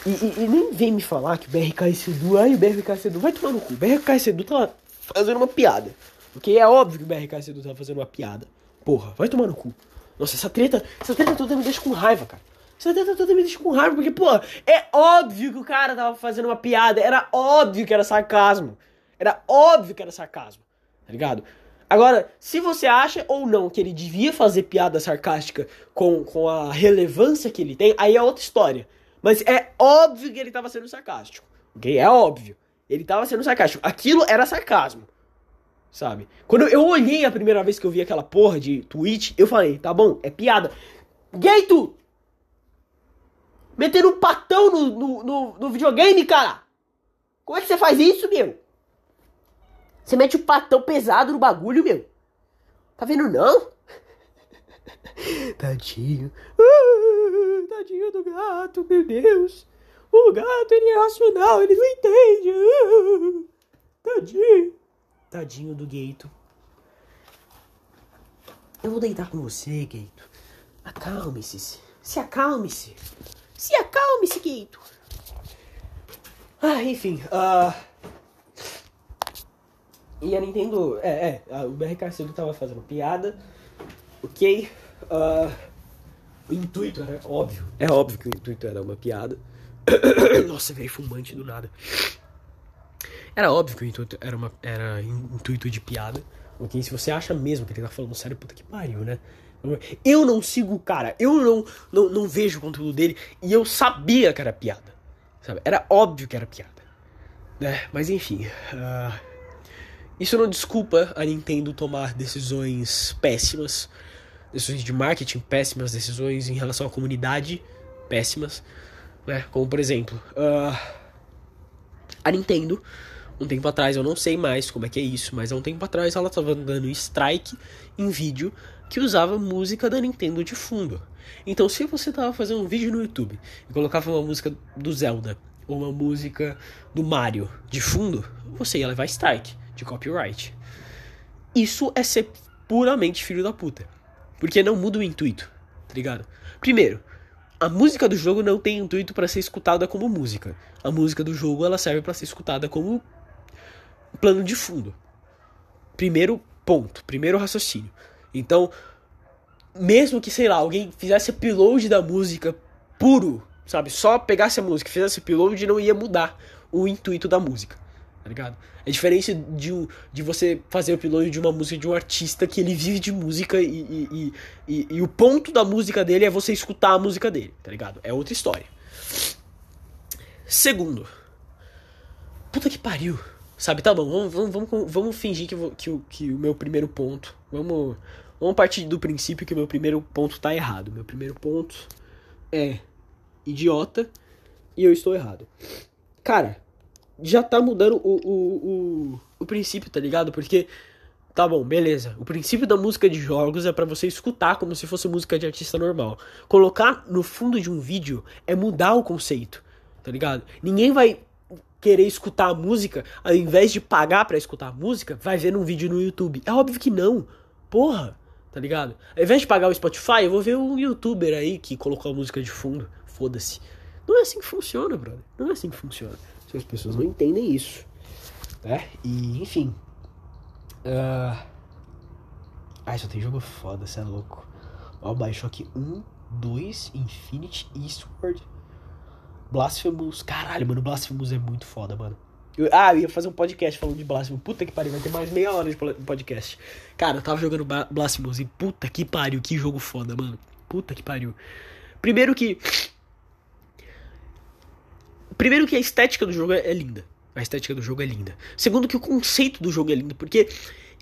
E, e, e, nem vem me falar que o BRK Sedu, ai o BRK vai tomar no cu. O BRK Sedu tá fazendo uma piada. Porque é óbvio que o BRK Sedu tá fazendo uma piada. Porra, vai tomar no cu. Nossa, essa treta, essa treta toda me deixa com raiva, cara. Essa treta toda me deixa com raiva, porque, pô, é óbvio que o cara tava fazendo uma piada. Era óbvio que era sarcasmo. Era óbvio que era sarcasmo. Tá ligado? Agora, se você acha ou não que ele devia fazer piada sarcástica com, com a relevância que ele tem, aí é outra história. Mas é óbvio que ele tava sendo sarcástico. Ok? É óbvio. Ele tava sendo sarcástico. Aquilo era sarcasmo. Sabe? Quando eu olhei a primeira vez que eu vi aquela porra de tweet, eu falei, tá bom, é piada. Gay tu! Metendo um patão no, no, no, no videogame, cara! Como é que você faz isso, meu? Você mete o um patão pesado no bagulho, meu. Tá vendo não? Tadinho. Uh, tadinho do gato, meu Deus. O gato, ele é racional, ele não entende. Uh, Tadinho. Tadinho do Gato. Eu vou deitar com você, Gato. Acalme-se. Se acalme-se. Se acalme-se, Gato. Ah, enfim. ah E a Nintendo. É, é. O BRK Silva tava fazendo piada. Ok. ah o intuito era óbvio. É óbvio que o intuito era uma piada. Nossa, veio fumante do nada. Era óbvio que o intuito era, uma, era intuito de piada. Ok? Se você acha mesmo que ele tá falando sério, puta que pariu, né? Eu não sigo o cara, eu não, não, não vejo o conteúdo dele e eu sabia que era piada. Sabe? Era óbvio que era piada. Né? Mas enfim. Uh, isso não desculpa a Nintendo tomar decisões péssimas decisões de marketing péssimas, decisões em relação à comunidade péssimas, né? Como por exemplo, uh, a Nintendo, um tempo atrás, eu não sei mais como é que é isso, mas há um tempo atrás ela estava dando strike em vídeo que usava música da Nintendo de fundo. Então, se você tava fazendo um vídeo no YouTube e colocava uma música do Zelda ou uma música do Mario de fundo, você ia levar strike de copyright. Isso é ser puramente filho da puta. Porque não muda o intuito, tá ligado? Primeiro, a música do jogo não tem intuito para ser escutada como música. A música do jogo ela serve para ser escutada como plano de fundo. Primeiro ponto, primeiro raciocínio. Então, mesmo que, sei lá, alguém fizesse upload da música puro, sabe? Só pegasse a música e fizesse upload, não ia mudar o intuito da música tá ligado? É diferente de, de você fazer o upload de uma música de um artista que ele vive de música e, e, e, e, o ponto da música dele é você escutar a música dele, tá ligado? É outra história. Segundo, puta que pariu. Sabe, tá bom, vamos, vamos, vamos, fingir que, que, que o meu primeiro ponto. Vamos, vamos partir do princípio que o meu primeiro ponto tá errado. Meu primeiro ponto é idiota e eu estou errado. Cara, já tá mudando o, o, o, o princípio, tá ligado? Porque, tá bom, beleza. O princípio da música de jogos é para você escutar como se fosse música de artista normal. Colocar no fundo de um vídeo é mudar o conceito, tá ligado? Ninguém vai querer escutar a música, ao invés de pagar para escutar a música, vai ver um vídeo no YouTube. É óbvio que não. Porra, tá ligado? Ao invés de pagar o Spotify, eu vou ver um youtuber aí que colocou a música de fundo. Foda-se. Não é assim que funciona, brother. Não é assim que funciona se as pessoas não entendem isso. Né? E, enfim. Uh... Ai, só tem jogo foda, você é louco. Ó, Bioshock 1, 2, Infinity, Eastward, Blasphemous. Caralho, mano, Blasphemous é muito foda, mano. Eu, ah, eu ia fazer um podcast falando de Blasphemous. Puta que pariu, vai ter mais meia hora de podcast. Cara, eu tava jogando Blasphemous e puta que pariu, que jogo foda, mano. Puta que pariu. Primeiro que Primeiro que a estética do jogo é, linda. A estética do jogo é linda. Segundo que o conceito do jogo é lindo, porque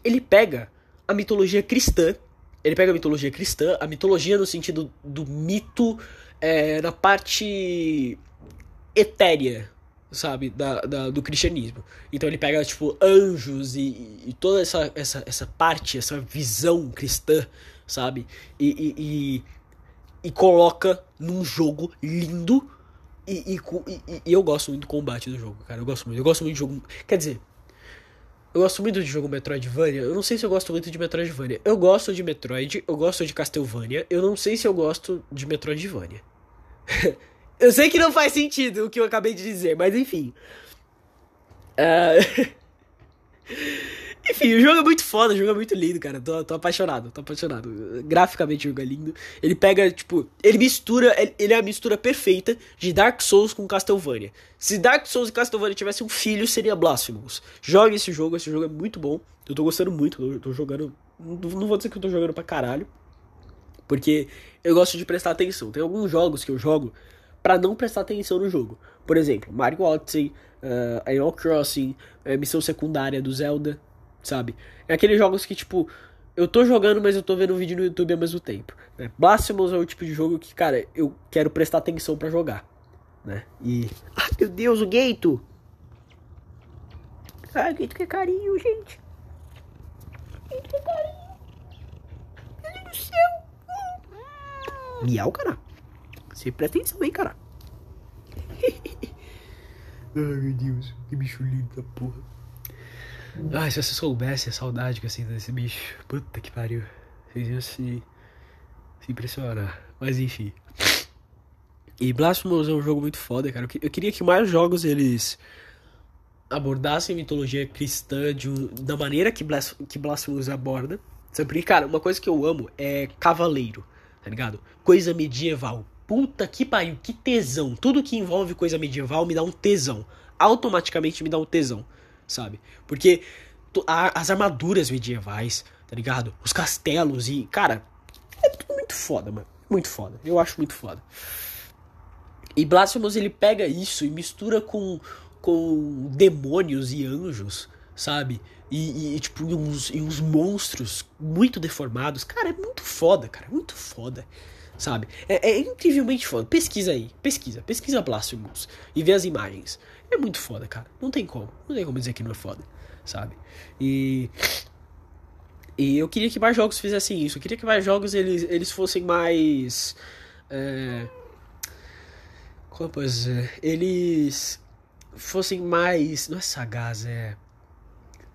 ele pega a mitologia cristã. Ele pega a mitologia cristã, a mitologia no sentido do mito, é, na parte etérea, sabe, da, da, do cristianismo. Então ele pega, tipo, anjos e, e, toda essa, essa, essa parte, essa visão cristã, sabe? E, e, e, e coloca num jogo lindo e, e, e, eu gosto muito do combate do jogo, cara. Eu gosto muito. Eu gosto muito de jogo. Quer dizer, eu gosto muito de jogo Metroidvania. Eu não sei se eu gosto muito de Metroidvania. Eu gosto de Metroid, eu gosto de Castlevania. Eu não sei se eu gosto de Metroidvania. eu sei que não faz sentido o que eu acabei de dizer, mas enfim. Uh... Enfim, o jogo é muito foda, o jogo é muito lindo, cara. Tô, tô apaixonado, tô apaixonado. Graficamente o jogo é lindo. Ele pega, tipo, ele mistura, ele é a mistura perfeita de Dark Souls com Castlevania. Se Dark Souls e Castlevania tivessem um filho, seria Blasphemous. Jogue esse jogo, esse jogo é muito bom. Eu tô gostando muito, eu tô jogando. Não vou dizer que eu tô jogando pra caralho. Porque eu gosto de prestar atenção. Tem alguns jogos que eu jogo para não prestar atenção no jogo. Por exemplo, Mario Odyssey, uh, Animal Crossing, uh, missão secundária do Zelda sabe? É aqueles jogos que, tipo, eu tô jogando, mas eu tô vendo um vídeo no YouTube ao mesmo tempo. Né? Blasphemous é o tipo de jogo que, cara, eu quero prestar atenção para jogar, né? E... Ai, meu Deus, o Gato! Ai, o Gato quer carinho, gente. Gato quer carinho. Meu Deus do céu. Miau, cara. Você presta atenção, hein, cara. Ai, meu Deus. Que bicho lindo da porra. Ai, se você soubesse a saudade que eu sinto desse bicho. Puta que pariu. Vocês iam se, se impressionar. Mas enfim. E Blasphemous é um jogo muito foda, cara. Eu queria que mais jogos eles abordassem mitologia cristã de, da maneira que, Blas, que Blasphemous aborda. Porque, cara, uma coisa que eu amo é cavaleiro, tá ligado? Coisa medieval. Puta que pariu, que tesão. Tudo que envolve coisa medieval me dá um tesão. Automaticamente me dá um tesão, sabe? Porque as armaduras medievais, tá ligado? Os castelos e, cara, é tudo muito foda, mano. Muito foda. Eu acho muito foda. E Blasphemous ele pega isso e mistura com, com demônios e anjos, sabe? E, e tipo, uns, e uns monstros muito deformados. Cara, é muito foda, cara. Muito foda. Sabe? É, é incrivelmente foda. Pesquisa aí. Pesquisa. Pesquisa Blasphemous. E vê as imagens. É muito foda, cara. Não tem como. Não tem como dizer que não é foda. Sabe? E. E eu queria que mais jogos fizessem isso. Eu queria que mais jogos eles, eles fossem mais. É, como posso dizer? Eles fossem mais. Não é sagaz, é.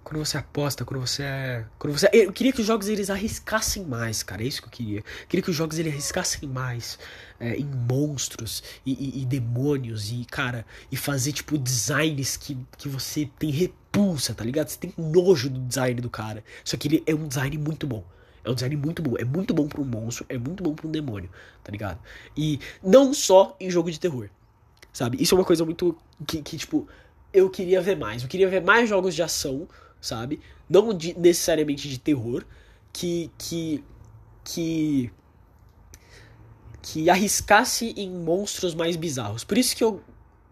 Quando você aposta, quando você é. Quando você. Eu queria que os jogos eles arriscassem mais, cara. É isso que eu queria. Eu queria que os jogos eles arriscassem mais é, em monstros e, e, e, demônios e, cara, e fazer, tipo, designs que, que você tem repulsa, tá ligado? Você tem nojo do design do cara. Só que ele é um design muito bom. É um design muito bom. É muito bom para um monstro, é muito bom para um demônio, tá ligado? E não só em jogo de terror, sabe? Isso é uma coisa muito. Que, que tipo, eu queria ver mais. Eu queria ver mais jogos de ação, sabe? Não de, necessariamente de terror, que. que. que. Que arriscasse em monstros mais bizarros. Por isso que eu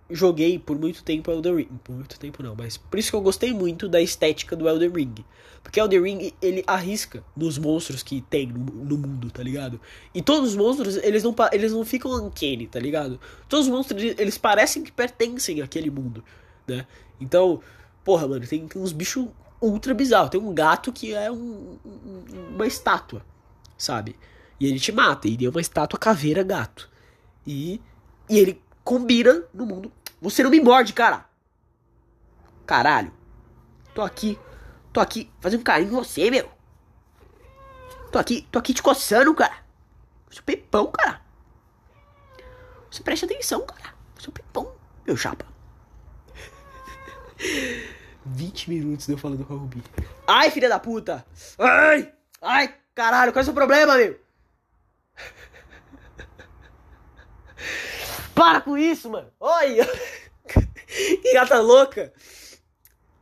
joguei por muito tempo Elden Ring. Por muito tempo não, mas por isso que eu gostei muito da estética do Elden Ring. Porque Elden Ring, ele arrisca nos monstros que tem no, no, mundo, tá ligado? E todos os monstros, eles não, eles não ficam uncanny, tá ligado? Todos os monstros, eles parecem que pertencem àquele mundo, né? Então, porra, mano, tem, tem uns bichos ultra bizarros. Tem um gato que é um, uma estátua, sabe? E ele te mata, e é uma estátua caveira gato. E, e ele combina no mundo você não me morde, cara. Caralho. Tô aqui. Tô aqui fazendo carinho em você, meu. Tô aqui, tô aqui te coçando, cara. Seu pepão, cara. Você preste atenção, cara. Seu pepão, meu chapa. 20 minutos deu falando com a Rubi. Ai, filha da puta! Ai! Ai, caralho, qual é o seu problema, meu? Para com isso, mano! Olha! que gata louca!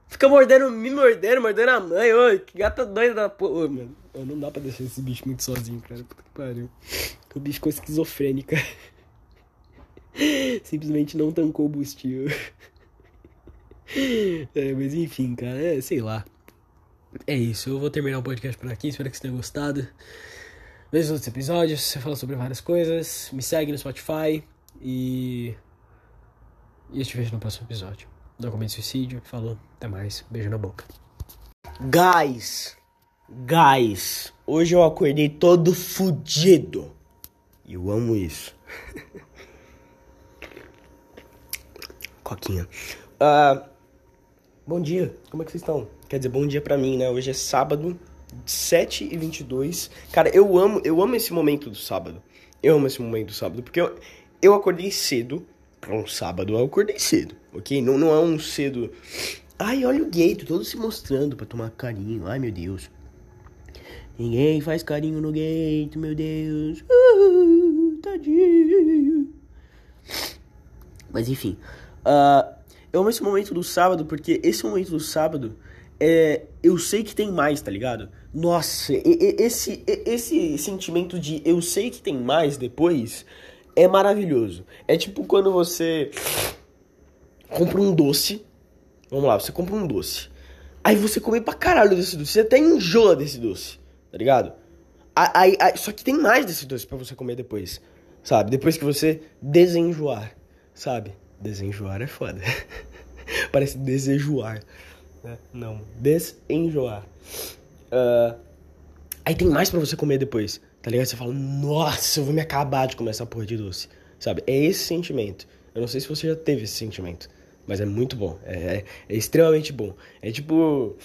Fica mordendo, me mordendo, mordendo a mãe. Ô, que gata doida da porra. Mano, não dá pra deixar esse bicho muito sozinho, cara. Puta que pariu. O bicho ficou esquizofrênica. Simplesmente não tancou o bustil. É, mas enfim, cara, é, sei lá. É isso, eu vou terminar o podcast por aqui. Espero que você tenha gostado. Veja os outros episódios, você fala sobre várias coisas. Me segue no Spotify. E. E eu te vejo no próximo episódio. Documento Suicídio. Falou. Até mais. Beijo na boca. Guys. Guys. Hoje eu acordei todo fudido. Eu amo isso. Coquinha. Uh, bom dia. Como é que vocês estão? Quer dizer, bom dia pra mim, né? Hoje é sábado, 7 e 22 Cara, eu amo, eu amo esse momento do sábado. Eu amo esse momento do sábado. Porque eu, eu acordei cedo. Pra um sábado eu acordei cedo, ok? Não, não é um cedo. Ai, olha o Gato, todo se mostrando pra tomar carinho. Ai, meu Deus. Ninguém faz carinho no Gato, meu Deus. Uh, tadinho. Mas enfim. Uh, eu amo esse momento do sábado porque esse momento do sábado é, eu sei que tem mais, tá ligado? Nossa, esse, esse sentimento de eu sei que tem mais depois é maravilhoso. É tipo quando você compra um doce. Vamos lá, você compra um doce. Aí você come pra caralho desse doce. Você até enjoa desse doce, tá ligado? Aí, aí, só que tem mais desse doce para você comer depois, sabe? Depois que você desenjoar, sabe? Desenjoar é foda. Parece desejoar. Né? Não, desenjoar. Uh, aí tem mais para você comer depois. Tá ligado? Você fala, nossa, eu vou me acabar de comer essa porra de doce. Sabe? É esse sentimento. Eu não sei se você já teve esse sentimento. Mas é muito bom. É, é, é extremamente bom. É tipo.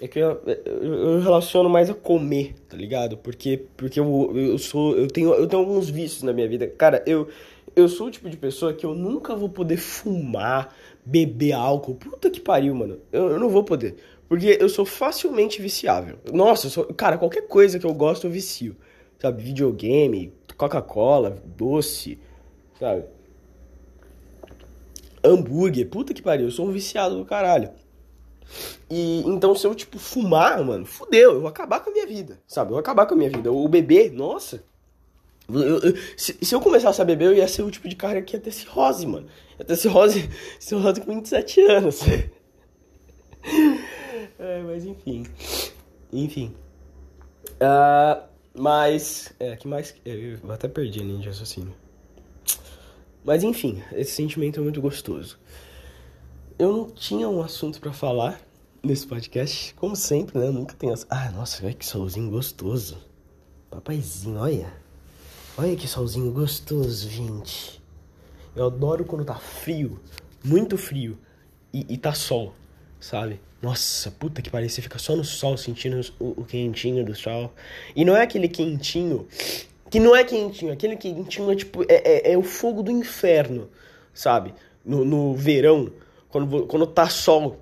É que eu, eu, relaciono mais a comer, tá ligado? Porque, porque eu, eu sou. Eu tenho, eu tenho alguns vícios na minha vida. Cara, eu, eu sou o tipo de pessoa que eu nunca vou poder fumar, beber álcool. Puta que pariu, mano. Eu, eu não vou poder. Porque eu sou facilmente viciável. Nossa, sou, cara, qualquer coisa que eu gosto eu vicio. Sabe? Videogame, Coca-Cola, doce, sabe? Hambúrguer, puta que pariu, eu sou um viciado do caralho. E então se eu, tipo, fumar, mano, fudeu, eu vou acabar com a minha vida, sabe? Eu vou acabar com a minha vida. O bebê, nossa. Eu, eu, se, se, eu começasse a beber, eu ia ser o tipo de cara que ia ter cirrose, mano. Ia ter cirrose, cirrose com 27 anos. é, mas enfim. Enfim. Uh, mas. É, que mais. Eu até perdi a linha de raciocínio. Mas enfim, esse sentimento é muito gostoso. Eu não tinha um assunto para falar nesse podcast, como sempre, né? Eu nunca tenho. Ah, nossa, que solzinho gostoso. Papaizinho, olha. Olha que solzinho gostoso, gente. Eu adoro quando tá frio, muito frio, e, e tá sol, sabe? Nossa, puta que pariu, você fica só no sol sentindo o, o quentinho do sol. E não é aquele quentinho que não é quentinho, aquele quentinho é tipo, é, é, é o fogo do inferno, sabe? No, no verão, quando, quando tá sol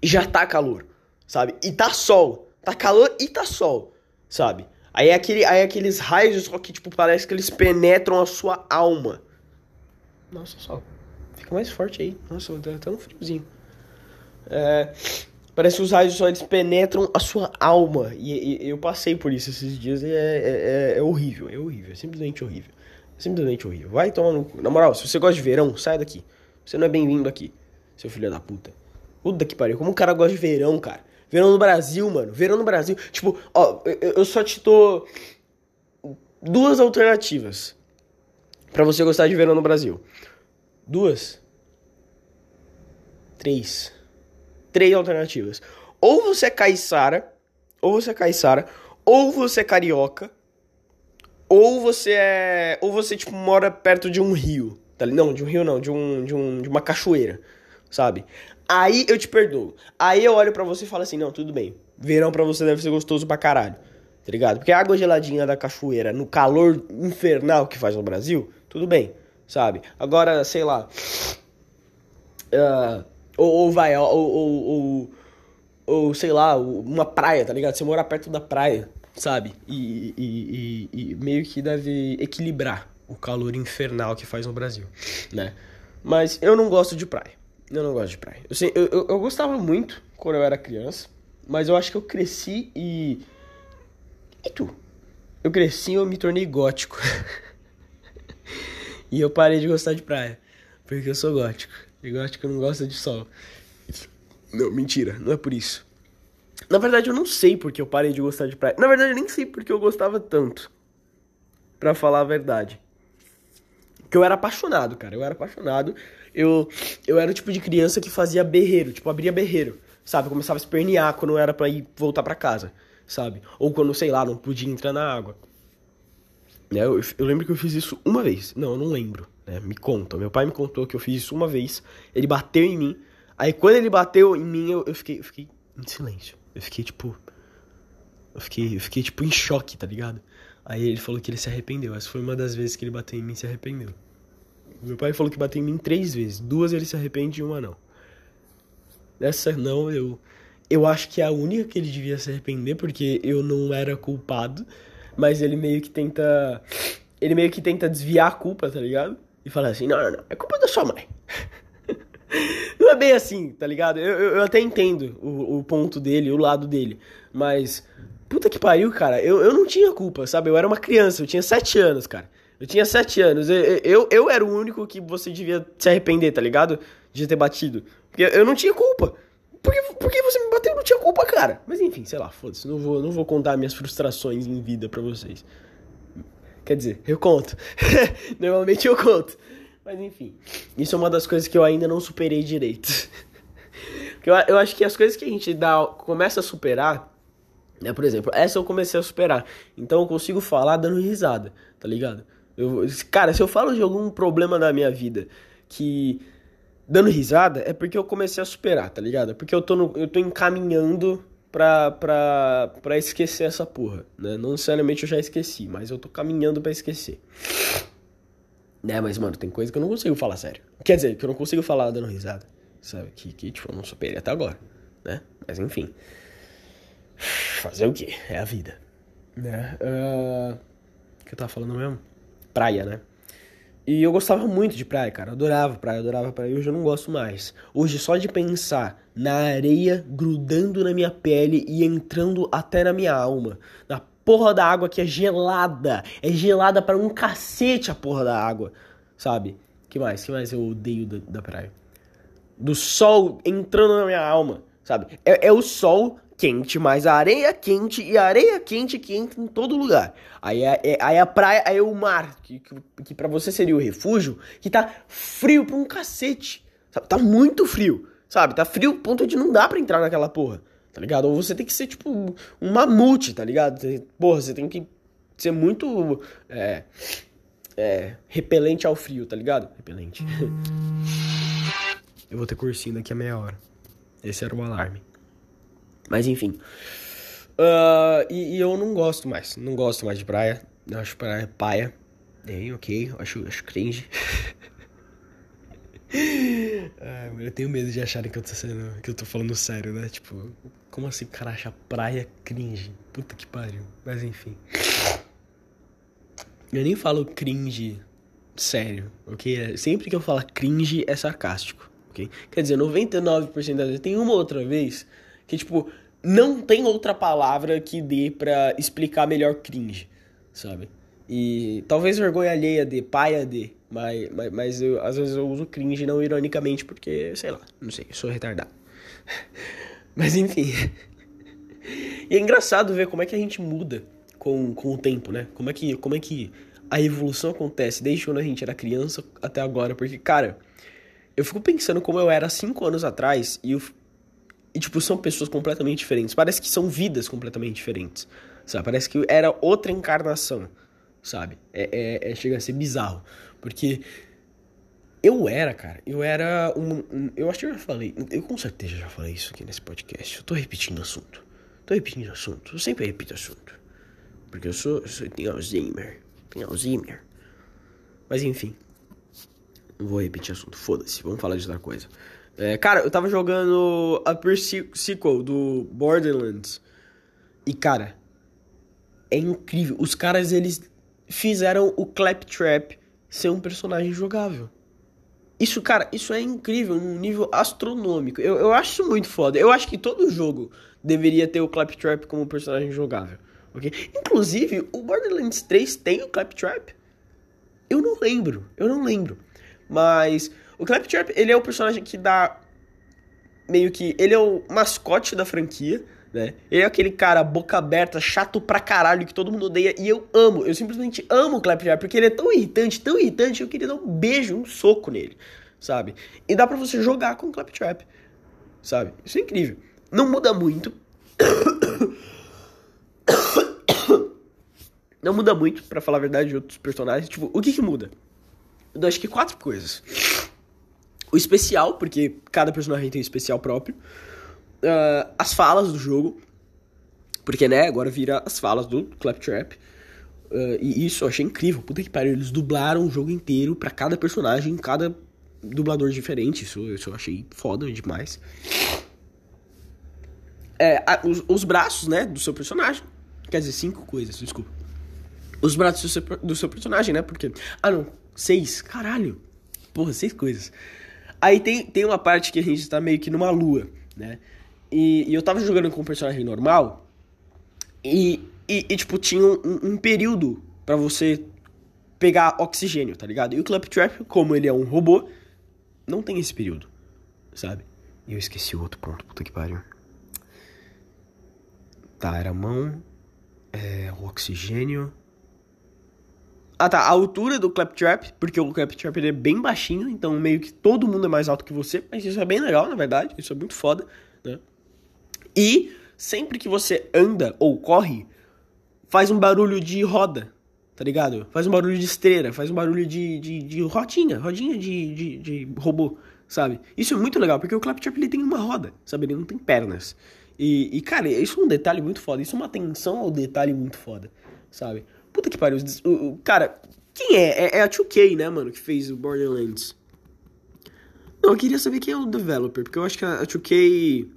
e já tá calor, sabe? E tá sol, tá calor e tá sol, sabe? Aí é, aquele, aí é aqueles raios só que, tipo, parece que eles penetram a sua alma. Nossa, sol. Fica mais forte aí. Nossa, tá tão friozinho. É, parece que os raios só eles penetram a sua alma. E, e eu passei por isso esses dias e é, é, é, é horrível, é horrível, é simplesmente horrível. É simplesmente horrível. Vai tomar no. Na moral, se você gosta de verão, sai daqui. Você não é bem-vindo aqui, seu filho da puta. Puta que pariu. Como o cara gosta de verão, cara? Verão no Brasil, mano. Verão no Brasil. Tipo, ó, eu, só te dou duas alternativas para você gostar de verão no Brasil. Duas. Três três alternativas. Ou você é caiçara, ou você é caiçara, ou você é carioca, ou você é. Ou você, tipo, mora perto de um rio. Tá? Não, de um rio não, de, um, de, um, de uma cachoeira, sabe? Aí eu te perdoo. Aí eu olho para você e falo assim: não, tudo bem. Verão para você deve ser gostoso pra caralho. Tá ligado? Porque a água geladinha da cachoeira, no calor infernal que faz no Brasil, tudo bem, sabe? Agora, sei lá. Uh, ou, ou vai, ou, ou, ou, ou, sei lá, uma praia, tá ligado? Você morar perto da praia, sabe? E, e, e, e meio que deve equilibrar o calor infernal que faz no Brasil, né? Mas eu não gosto de praia. Eu não gosto de praia. Eu, sei, eu, eu, eu gostava muito quando eu era criança, mas eu acho que eu cresci e. E tu? Eu cresci e eu me tornei gótico. e eu parei de gostar de praia. Porque eu sou gótico. Que eu não gosto de sol. Não, mentira, não é por isso. Na verdade, eu não sei porque eu parei de gostar de praia. Na verdade, eu nem sei porque eu gostava tanto. Pra falar a verdade. Que eu era apaixonado, cara. Eu era apaixonado. Eu, eu era o tipo de criança que fazia berreiro, tipo, abria berreiro, sabe? começava a espernear quando era pra ir voltar pra casa, sabe? Ou quando, sei lá, não podia entrar na água. Eu, eu lembro que eu fiz isso uma vez. Não, eu não lembro. Né? Me conta. Meu pai me contou que eu fiz isso uma vez. Ele bateu em mim. Aí quando ele bateu em mim, eu, eu fiquei, eu fiquei em silêncio. Eu fiquei tipo. Eu fiquei, eu fiquei tipo em choque, tá ligado? Aí ele falou que ele se arrependeu. Essa foi uma das vezes que ele bateu em mim e se arrependeu. Meu pai falou que bateu em mim três vezes. Duas ele se arrepende e uma não. Essa não, eu. Eu acho que é a única que ele devia se arrepender, porque eu não era culpado. Mas ele meio que tenta. Ele meio que tenta desviar a culpa, tá ligado? e falar assim: não, não, não, é culpa da sua mãe. não é bem assim, tá ligado? Eu, eu, eu até entendo o, o, ponto dele, o lado dele, mas puta que pariu, cara. Eu, eu não tinha culpa, sabe? Eu era uma criança, eu tinha sete anos, cara. Eu tinha sete anos. Eu, eu, eu era o único que você devia se arrepender, tá ligado? De ter batido. Porque eu não tinha culpa. Por que, por que você me bateu? Eu não tinha culpa, cara. Mas enfim, sei lá, foda-se. Não vou, não vou contar minhas frustrações em vida pra vocês. Quer dizer, eu conto. Normalmente eu conto. Mas enfim, isso é uma das coisas que eu ainda não superei direito. eu, eu acho que as coisas que a gente dá, começa a superar, né? Por exemplo, essa eu comecei a superar. Então eu consigo falar dando risada, tá ligado? Eu, cara, se eu falo de algum problema da minha vida que dando risada é porque eu comecei a superar, tá ligado? É Porque eu tô, no, eu tô encaminhando pra, pra, pra esquecer essa porra, né? Não necessariamente eu já esqueci, mas eu tô caminhando pra esquecer. Né, mas, mano, tem coisa que eu não consigo falar sério. Quer dizer, que eu não consigo falar dando risada, sabe? Que, que tipo, eu não superei até agora, né? Mas, enfim. Fazer o quê? É a vida. Né? Uh... O que eu tava falando mesmo? Praia, né? E eu gostava muito de praia, cara. Adorava praia, adorava praia. Hoje eu não gosto mais. Hoje, só de pensar na areia grudando na minha pele e entrando até na minha alma. Na porra da água que é gelada. É gelada para um cacete a porra da água. Sabe? que mais? que mais eu odeio da, da praia? Do sol entrando na minha alma. Sabe? É, é o sol quente, mas a areia quente e a areia quente que entra em todo lugar. Aí é, é, aí a praia, aí é o mar, que, que, que para você seria o refúgio, que tá frio pra um cacete. Sabe? Tá muito frio, sabe? Tá frio ponto de não dá pra entrar naquela porra, tá ligado? Ou você tem que ser tipo um mamute, tá ligado? Porra, você tem que ser muito é, é, repelente ao frio, tá ligado? Repelente. Eu vou ter cursinho daqui a meia hora. Esse era o alarme. Mas enfim. Uh, e, e, eu não gosto mais. Não gosto mais de praia. Eu acho praia paia. Bem, ok. Acho, acho cringe. eu tenho medo de acharem que eu tô sendo. que eu tô falando sério, né? Tipo, como assim o cara acha praia cringe? Puta que pariu. Mas enfim. Eu nem falo cringe sério, ok? Sempre que eu falo cringe é sarcástico, ok? Quer dizer, 99% das vezes. Tem uma outra vez que, tipo, não tem outra palavra que dê para explicar melhor cringe, sabe? E talvez vergonha alheia de, paia de, mas, mas, mas eu, às vezes eu uso cringe não ironicamente porque, sei lá, não sei, eu sou retardado. mas enfim. e é engraçado ver como é que a gente muda com, com o tempo, né? Como é, que, como é que a evolução acontece desde quando a gente era criança até agora, porque, cara, eu fico pensando como eu era cinco anos atrás e eu e, tipo, são pessoas completamente diferentes. Parece que são vidas completamente diferentes. Sabe? Parece que era outra encarnação. Sabe? É, é, é chega a ser bizarro. Porque eu era, cara, eu era um, um, Eu acho que eu já falei. Eu com certeza já falei isso aqui nesse podcast. Eu tô repetindo assunto. Tô repetindo assunto. Eu sempre repito assunto. Porque eu sou. Eu sou tenho Alzheimer. Tenho Alzheimer. Mas enfim. Não vou repetir assunto. Foda-se. Vamos falar de outra coisa. É, cara, eu tava jogando a pre-sequel do Borderlands. E, cara, é incrível. Os caras, eles fizeram o Claptrap ser um personagem jogável. Isso, cara, isso é incrível, num nível astronômico. Eu, eu acho isso muito foda. Eu acho que todo jogo deveria ter o Claptrap como personagem jogável. ok? Inclusive, o Borderlands 3 tem o Claptrap? Eu não lembro, eu não lembro. Mas o Claptrap, ele é o personagem que dá meio que ele é o mascote da franquia, né? Ele é aquele cara boca aberta, chato pra caralho que todo mundo odeia e eu amo, eu simplesmente amo o Claptrap porque ele é tão irritante, tão irritante, eu queria dar um beijo, um soco nele, sabe? E dá para você jogar com o Claptrap, sabe? Isso é incrível. Não muda muito. Não muda muito, para falar a verdade, de outros personagens. Tipo, o que que muda? Eu acho que quatro coisas o especial, porque cada personagem tem um especial próprio, uh, as falas do jogo, porque, né, agora vira as falas do Claptrap, uh, e isso eu achei incrível, puta que pariu, eles dublaram o jogo inteiro para cada personagem, cada dublador diferente, isso, isso eu achei foda demais. É, a, os, os, braços, né, do seu personagem, quer dizer, cinco coisas, desculpa. Os braços do seu, do seu personagem, né, porque... Ah, não, seis, caralho, porra, seis coisas. Aí tem, tem uma parte que a gente tá meio que numa lua, né? E, e eu tava jogando com um personagem normal e, e, e tipo, tinha um, um período para você pegar oxigênio, tá ligado? E o Claptrap, como ele é um robô, não tem esse período, sabe? E eu esqueci o outro ponto, puta que pariu. Tá, era mão, é, o oxigênio, ah tá, a altura do Claptrap, porque o Claptrap é bem baixinho, então meio que todo mundo é mais alto que você, mas isso é bem legal, na verdade, isso é muito foda, né? E sempre que você anda ou corre, faz um barulho de roda, tá ligado? Faz um barulho de esteira, faz um barulho de, de, de rodinha, rodinha de, de, de robô, sabe? Isso é muito legal, porque o Claptrap ele tem uma roda, sabe? Ele não tem pernas. E, e, cara, isso é um detalhe muito foda. Isso é uma atenção ao detalhe muito foda, sabe? Puta que pariu. O, o, cara, quem é? é? É a 2K, né, mano, que fez o Borderlands. Não, eu queria saber quem é o developer, porque eu acho que a 2K.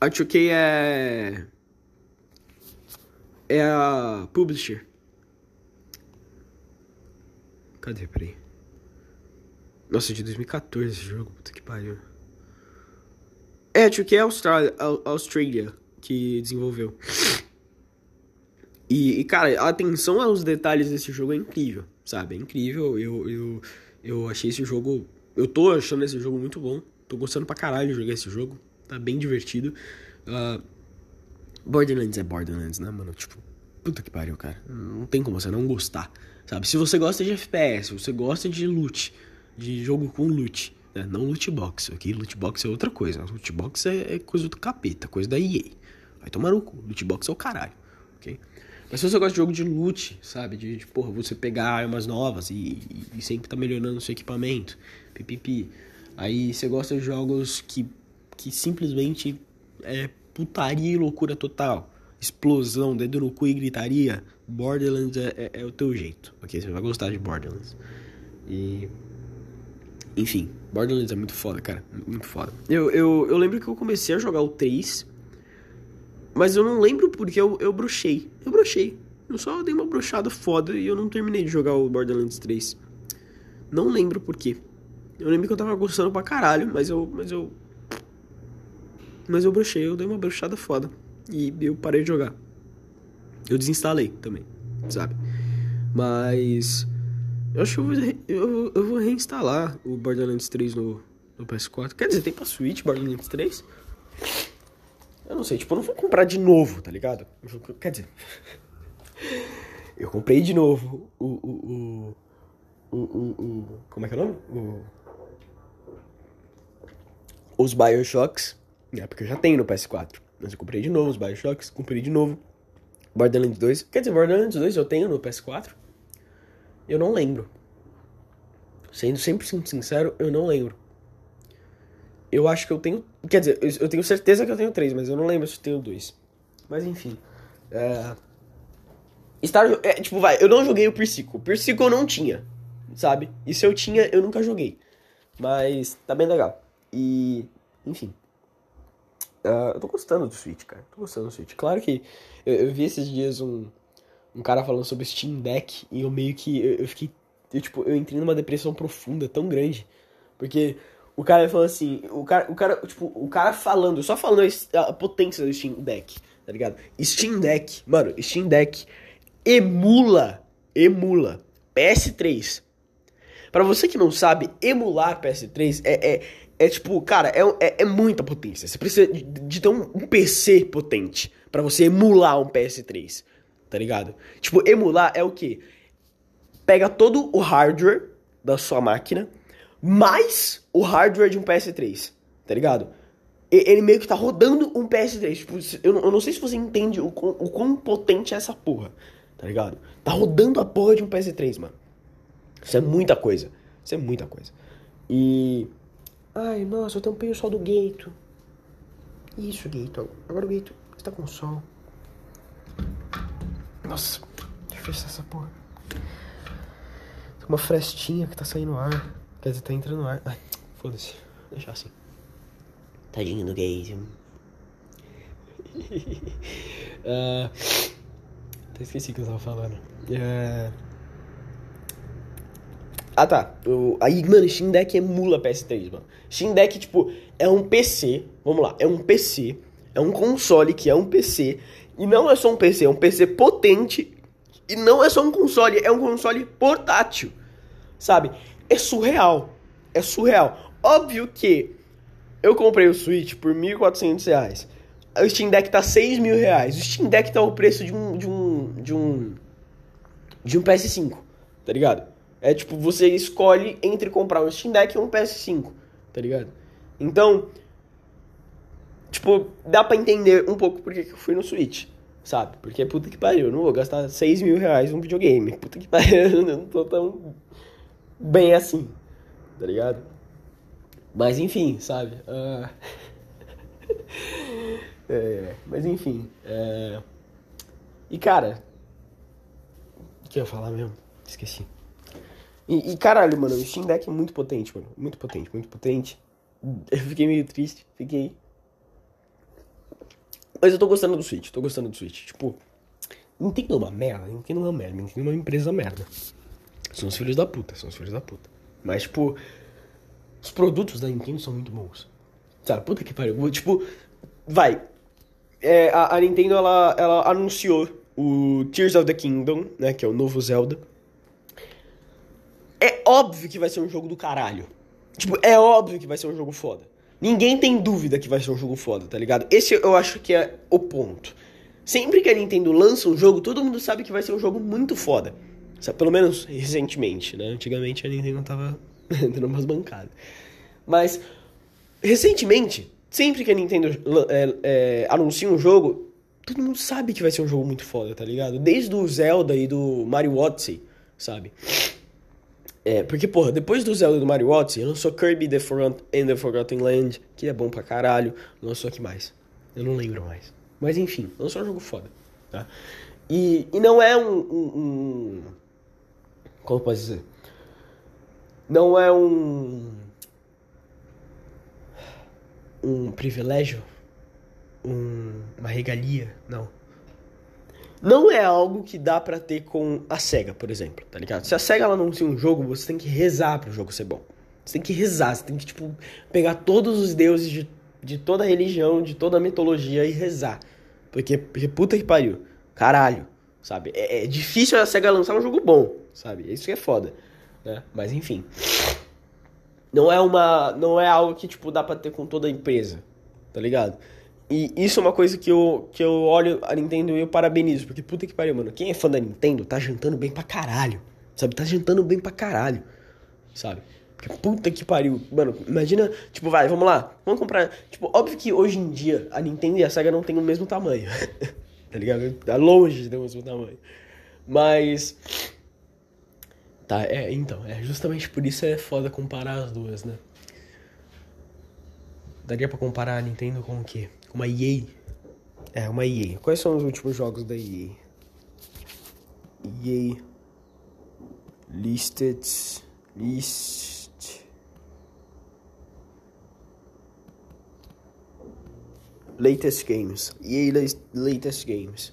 A 2K é. É a publisher. Cadê? Peraí. Nossa, de 2014 esse jogo, puta que pariu. É, a 2K é a Austrália, a Australia que desenvolveu. E, e, cara, a atenção aos detalhes desse jogo é incrível, sabe? É incrível. Eu, eu, eu achei esse jogo. Eu tô achando esse jogo muito bom. Tô gostando pra caralho de jogar esse jogo. Tá bem divertido. Uh, Borderlands é Borderlands, né, mano? Tipo, puta que pariu, cara. Não tem como você não gostar, sabe? Se você gosta de FPS, você gosta de loot, de jogo com loot, né? Não loot box, ok? Loot box é outra coisa. Loot box é, é coisa do capeta, coisa da EA. Vai tomar no cu. Loot box é o caralho, ok? Mas se você gosta de jogo de loot, sabe? De, de porra, você pegar armas novas e, e, e sempre tá melhorando o seu equipamento, pipipi. Aí você gosta de jogos que, que simplesmente é putaria e loucura total. Explosão, dedo no cu e gritaria. Borderlands é, é, é o teu jeito, ok? Você vai gostar de Borderlands. E. Enfim, Borderlands é muito foda, cara. Muito foda. Eu, eu, eu lembro que eu comecei a jogar o 3 mas eu não lembro porque eu, eu bruxei. Eu bruxei. Eu só dei uma bruxada foda e eu não terminei de jogar o Borderlands 3. Não lembro por quê. Eu lembro que eu tava gostando pra caralho, mas eu. Mas eu. Mas eu bruxei, eu dei uma bruxada foda. E eu parei de jogar. Eu desinstalei também, sabe? Mas. Eu acho que eu vou, eu, eu vou reinstalar o Borderlands 3 no, no PS4. Quer dizer, tem pra Switch Borderlands 3? Eu não sei, tipo, eu não vou comprar de novo, tá ligado? Quer dizer. eu comprei de novo o. o, o, o, o, como é que é o nome? Os Bioshocks. É, porque eu já tenho no PS4. Mas eu comprei de novo os Bioshocks, comprei de novo. Borderlands 2. Quer dizer, Borderlands 2 eu tenho no PS4. Eu não lembro. Sendo 100% sincero, eu não lembro. Eu acho que eu tenho. Quer dizer, eu tenho certeza que eu tenho três, mas eu não lembro se eu tenho dois. Mas enfim. É. Star, é, tipo, vai, eu não joguei o Persico. Persico eu não tinha, sabe? E se eu tinha, eu nunca joguei. Mas tá bem legal. E. Enfim. Uh, eu tô gostando do Switch, cara. Tô gostando do Switch. Claro que eu, eu vi esses dias um, um cara falando sobre Steam Deck e eu meio que. Eu, eu fiquei. Eu, tipo, eu entrei numa depressão profunda tão grande. Porque o cara falou assim, o cara, o cara, tipo, o cara falando, só falando a potência do Steam Deck, tá ligado? Steam Deck, mano, Steam Deck emula, emula PS3. Para você que não sabe, emular PS3 é, é, é tipo, cara, é, é, é, muita potência. Você precisa de, de ter um, um PC potente para você emular um PS3, tá ligado? Tipo, emular é o que? Pega todo o hardware da sua máquina mais o hardware de um PS3, tá ligado? Ele meio que tá rodando um PS3. Tipo, eu, eu não sei se você entende o, o quão potente é essa porra, tá ligado? Tá rodando a porra de um PS3, mano. Isso é muita coisa. Isso é muita coisa. E. Ai, nossa, eu tampei o sol do Gato. Isso, Gato. Agora o Gato está com sol. Nossa, deixa eu fechar essa porra. Tem uma frestinha que tá saindo ar. Quer dizer, tá entrando no ar. Ai, foda-se. Deixar assim. Tadinho do gay. uh, até esqueci o que eu tava falando. Uh... Ah tá. O... Aí, mano, Steam Deck emula PS3, mano. Steam Deck, tipo, é um PC. Vamos lá, é um PC. É um console que é um PC. E não é só um PC, é um PC potente. E não é só um console, é um console portátil. Sabe? É surreal. É surreal. Óbvio que eu comprei o Switch por R$ 1.400. O Steam Deck tá R$ mil reais. O Steam Deck tá o preço de um, de um, de um, de um PS5, tá ligado? É tipo, você escolhe entre comprar um Steam Deck e um PS5, tá ligado? Então, tipo, dá pra entender um pouco porque que eu fui no Switch, sabe? Porque puta que pariu, eu não vou gastar 6 mil reais num videogame. Puta que pariu, eu não tô tão bem assim, tá ligado? Mas enfim, sabe? Ah. É, mas enfim. é, E cara. O que eu ia falar mesmo? Esqueci. E, e, caralho, mano, o Steam Deck é muito potente, mano. Muito potente, muito potente. Eu fiquei meio triste, fiquei. Mas eu tô gostando do Switch, tô gostando do Switch. Tipo, Nintendo é uma merda, Nintendo é uma merda, Nintendo é uma empresa merda. São os filhos da puta, são os filhos da puta. Mas, tipo, os produtos da Nintendo são muito bons. Sabe, puta que pariu. Tipo, vai. É, a, a Nintendo, ela, ela anunciou o Tears of the Kingdom, né, que é o novo Zelda. É óbvio que vai ser um jogo do caralho. Tipo, é óbvio que vai ser um jogo foda. Ninguém tem dúvida que vai ser um jogo foda, tá ligado? Esse eu acho que é o ponto. Sempre que a Nintendo lança um jogo, todo mundo sabe que vai ser um jogo muito foda. Pelo menos recentemente, né? Antigamente a Nintendo tava dando umas bancadas. Mas, recentemente, sempre que a Nintendo é, é, anuncia um jogo, todo mundo sabe que vai ser um jogo muito foda, tá ligado? Desde o Zelda e do Mario Odyssey, sabe? É, porque, porra, depois do Zelda e do Mario Odyssey, lançou Kirby The Forgot and the Forgotten Land, que é bom pra caralho. Lançou aqui mais. Eu não lembro mais. Mas enfim, lançou um jogo foda, tá? E, e não é um, um... Como posso dizer? Não é um... Um privilégio? Um, uma regalia? Não não é algo que dá para ter com a SEGA, por exemplo, tá ligado? Se a SEGA ela anuncia um jogo, você tem que rezar pro jogo ser bom. Você tem que rezar, você tem que, tipo, pegar todos os deuses de, de toda a religião, de toda a mitologia e rezar. Porque, porque puta que pariu. Caralho, sabe? É, é difícil a SEGA lançar um jogo bom, sabe? Isso que é foda, né? Mas enfim. Não é uma. Não é algo que, tipo, dá pra ter com toda a empresa, tá ligado? E isso é uma coisa que eu, que eu olho a Nintendo e eu parabenizo. Porque puta que pariu, mano. Quem é fã da Nintendo tá jantando bem pra caralho. Sabe? Tá jantando bem pra caralho. Sabe? Porque puta que pariu. Mano, imagina. Tipo, vai, vamos lá. Vamos comprar. Tipo, óbvio que hoje em dia a Nintendo e a Sega não tem o mesmo tamanho. tá ligado? Tá longe de ter o mesmo tamanho. Mas. Tá, é, então. É justamente por isso é foda comparar as duas, né? Daria pra comparar a Nintendo com o quê? Uma EA. É, uma EA. Quais são os últimos jogos da EA? EA Listed List Latest Games. EA Latest Games.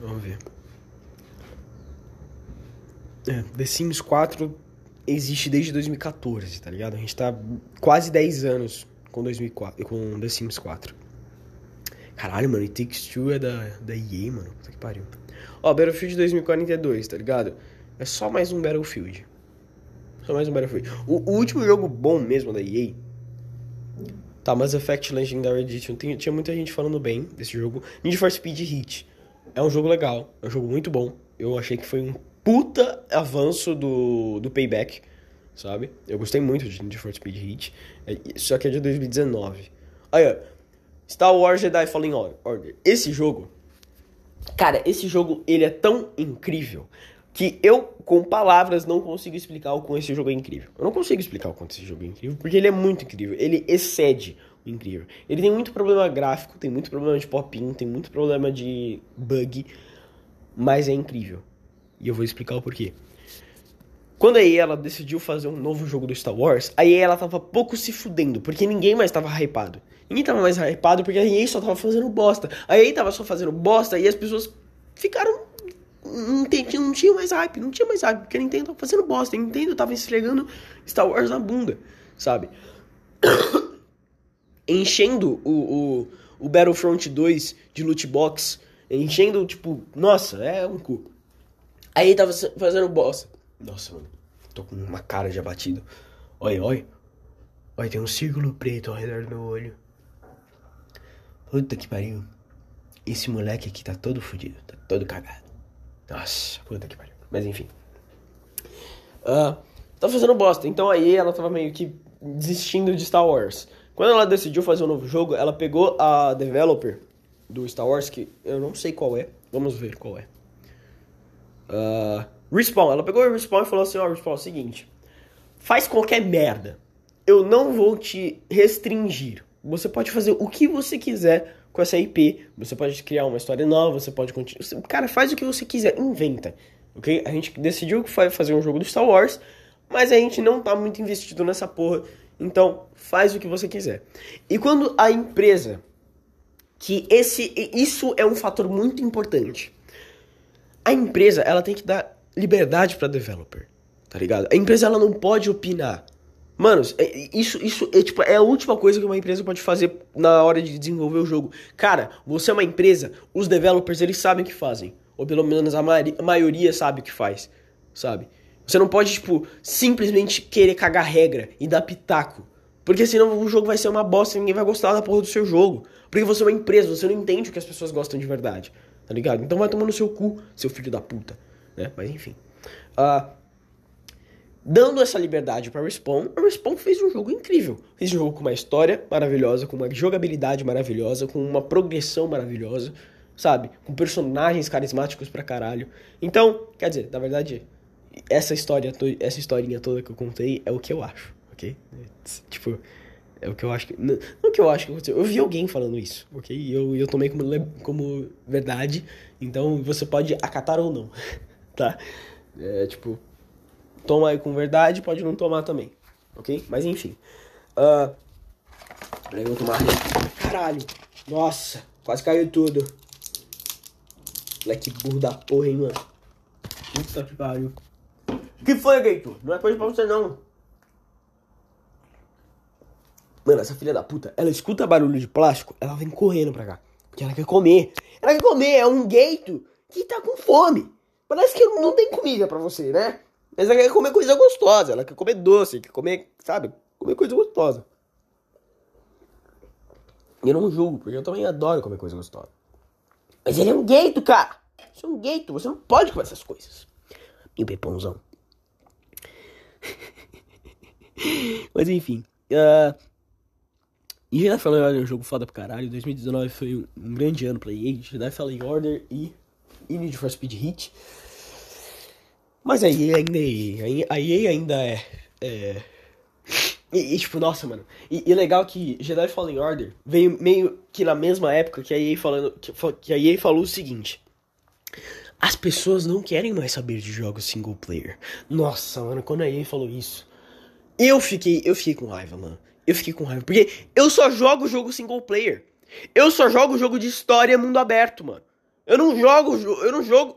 Vamos ver. É, The Sims 4 existe desde 2014, tá ligado? A gente tá quase 10 anos com, 2004, com The Sims 4. Caralho, mano, It Takes Two é da, da EA, mano. Puta que pariu. Ó, Battlefield 2042, tá ligado? É só mais um Battlefield. Só mais um Battlefield. O, o último jogo bom mesmo da EA. Tá, Mass Effect Legendary Edition. Tem, tinha muita gente falando bem desse jogo. Need for Speed Heat. É um jogo legal. É um jogo muito bom. Eu achei que foi um puta avanço do, do Payback sabe? Eu gostei muito de Need for Speed Heat, é, só que é de 2019. Aí, Star Wars Jedi Fallen Order. Esse jogo, cara, esse jogo ele é tão incrível que eu com palavras não consigo explicar o quanto esse jogo é incrível. Eu não consigo explicar o quanto esse jogo é incrível, porque ele é muito incrível, ele excede o incrível. Ele tem muito problema gráfico, tem muito problema de pop-in, tem muito problema de bug, mas é incrível. E eu vou explicar o porquê. Quando a EA ela decidiu fazer um novo jogo do Star Wars, a EA ela tava pouco se fudendo, porque ninguém mais tava hypado. Ninguém tava mais hypado porque a EA só tava fazendo bosta. A EA tava só fazendo bosta e as pessoas ficaram. Não, tem, não tinha mais hype, não tinha mais hype, porque a Nintendo tava fazendo bosta. A Nintendo tava esfregando Star Wars na bunda, sabe? Enchendo o, o, o Battlefront 2 de loot box, enchendo, tipo, nossa, é um cu. Aí tava fazendo bosta. Nossa, mano. Tô com uma cara de abatido. Olha, olha. Olha, tem um círculo preto ao redor do meu olho. Puta que pariu. Esse moleque aqui tá todo fodido. Tá todo cagado. Nossa, puta que pariu. Mas enfim. Uh, tá fazendo bosta. Então aí ela tava meio que desistindo de Star Wars. Quando ela decidiu fazer um novo jogo, ela pegou a developer do Star Wars, que eu não sei qual é. Vamos ver qual é. Uh, Respawn, ela pegou o Respawn e falou assim, ó, oh, Respawn, é o seguinte, faz qualquer merda. Eu não vou te restringir. Você pode fazer o que você quiser com essa IP. Você pode criar uma história nova, você pode continuar. Cara, faz o que você quiser, inventa. Ok? A gente decidiu que vai fazer um jogo do Star Wars, mas a gente não tá muito investido nessa porra. Então, faz o que você quiser. E quando a empresa que esse isso é um fator muito importante. A empresa, ela tem que dar liberdade para developer, tá ligado? A empresa ela não pode opinar. Manos, é- isso, isso é, tipo, é a última coisa que uma empresa pode fazer na hora de desenvolver o jogo. Cara, você é uma empresa, os developers eles sabem o que fazem. Ou pelo menos a, mari- a maioria sabe o que faz, sabe? Você não pode, tipo, simplesmente querer cagar regra e dar pitaco. Porque senão o jogo vai ser uma bosta e ninguém vai gostar da porra do seu jogo. Porque você é uma empresa, você não entende o que as pessoas gostam de verdade. Tá ligado? Então vai tomar no seu cu, seu filho da puta. Né? Mas enfim. Ah, dando essa liberdade pra Respawn, a Respawn fez um jogo incrível. Fez um jogo com uma história maravilhosa, com uma jogabilidade maravilhosa, com uma progressão maravilhosa, sabe? Com personagens carismáticos pra caralho. Então, quer dizer, na verdade, essa história, essa historinha toda que eu contei é o que eu acho, ok? Tipo, é o que eu acho que. Não, não que eu acho que aconteceu. Eu vi alguém falando isso, ok? E eu, eu tomei como, como verdade. Então você pode acatar ou não, tá? É tipo, toma aí com verdade, pode não tomar também, ok? Mas enfim. Ah, peraí, vou tomar. Caralho! Nossa, quase caiu tudo. Moleque burro da porra, hein, mano? Puta que pariu. que foi, Gaito? Não é coisa pra você, não. Mano, essa filha da puta, ela escuta barulho de plástico, ela vem correndo pra cá. Porque ela quer comer. Ela quer comer, é um gato que tá com fome. Parece que não tem comida pra você, né? Mas ela quer comer coisa gostosa, ela quer comer doce, quer comer, sabe? Comer coisa gostosa. E eu não julgo, porque eu também adoro comer coisa gostosa. Mas ele é um gato, cara. Você é um gato, você não pode comer essas coisas. Meu pepãozão. Mas enfim. Uh, e Jedi Fallen Order é um jogo foda pra caralho. 2019 foi um, um grande ano pra EA. Jedi Fallen Order e, e Need for Speed Heat. Mas a EA ainda é EA. A EA ainda é... é... E, e, tipo, nossa, mano. E, e legal que Jedi Fallen Order veio meio que na mesma época que a EA falando que, que a EA falou o seguinte: As pessoas não querem mais saber de jogos single player. Nossa, mano, quando a EA falou isso, eu fiquei, eu fiquei com raiva, mano. Eu fiquei com raiva, porque eu só jogo jogo single player. Eu só jogo jogo de história mundo aberto, mano. Eu não jogo, jo- eu não jogo,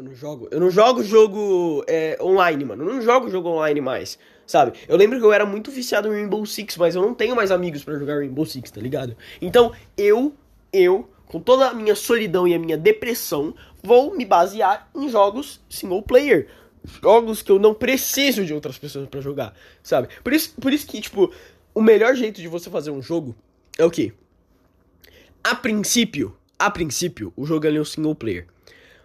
eu não jogo, eu não jogo jogo é, online, mano. Eu não jogo jogo online mais, sabe? Eu lembro que eu era muito viciado em Rainbow Six, mas eu não tenho mais amigos pra jogar Rainbow Six, tá ligado? Então, eu, eu, com toda a minha solidão e a minha depressão, vou me basear em jogos single player. Jogos que eu não preciso de outras pessoas pra jogar, sabe? Por isso, por isso que, tipo, o melhor jeito de você fazer um jogo é o quê? A princípio, a princípio, o jogo é um single player.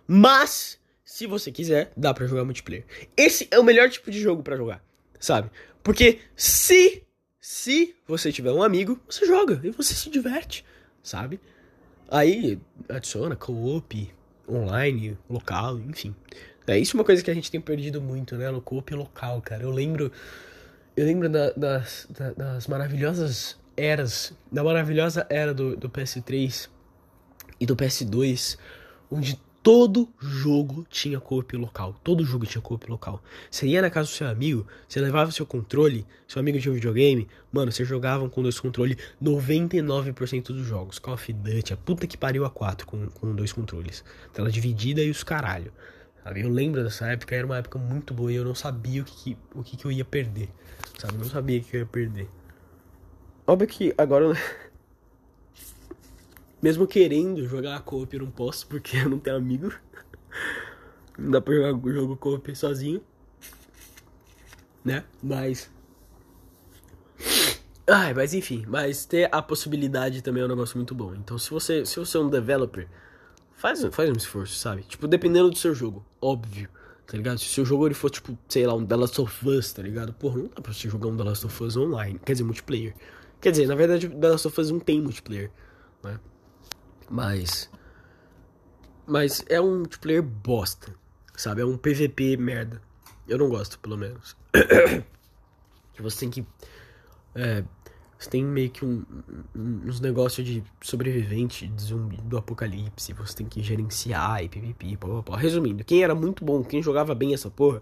Mas, se você quiser, dá pra jogar multiplayer. Esse é o melhor tipo de jogo pra jogar, sabe? Porque se se você tiver um amigo, você joga e você se diverte, sabe? Aí adiciona co-op, online, local, enfim. É isso é uma coisa que a gente tem perdido muito, né? Co-op local, cara. Eu lembro eu lembro da- das, da- das maravilhosas eras, da maravilhosa era do, do PS3 e do PS2, onde todo jogo tinha co-op local. Todo jogo tinha co-op local. Você ia na casa do seu amigo, você levava o seu controle, seu amigo tinha um videogame, mano, vocês jogavam com dois controles 99% dos jogos. Call of Duty, a puta que pariu a 4 com, com dois controles. Tela dividida e os caralho. Eu lembro dessa época, era uma época muito boa e eu não sabia o que, que- o que, que eu ia perder. Sabe? Eu não sabia o que eu ia perder. Óbvio que agora. Mesmo querendo jogar co-op, eu não posso porque eu não tenho amigo. Não dá pra jogar o jogo co-op sozinho. Né? Mas. Ai, mas enfim, mas ter a possibilidade também é um negócio muito bom. Então, se você, se você é um developer, faz, faz um esforço, sabe? Tipo, dependendo do seu jogo, óbvio, tá ligado? Se o seu jogo ele for, tipo, sei lá, um The Last of Us, tá ligado? Porra, não dá pra você jogar um The Last of Us online, quer dizer, multiplayer. Quer dizer, na verdade, The Last of Us não tem multiplayer, né? Mas. Mas é um multiplayer bosta, sabe? É um PVP merda. Eu não gosto, pelo menos. Que você tem que. É, você tem meio que um, uns negócios de sobrevivente, de zumbi do apocalipse. Você tem que gerenciar e pipipi, pô. Resumindo, quem era muito bom, quem jogava bem essa porra,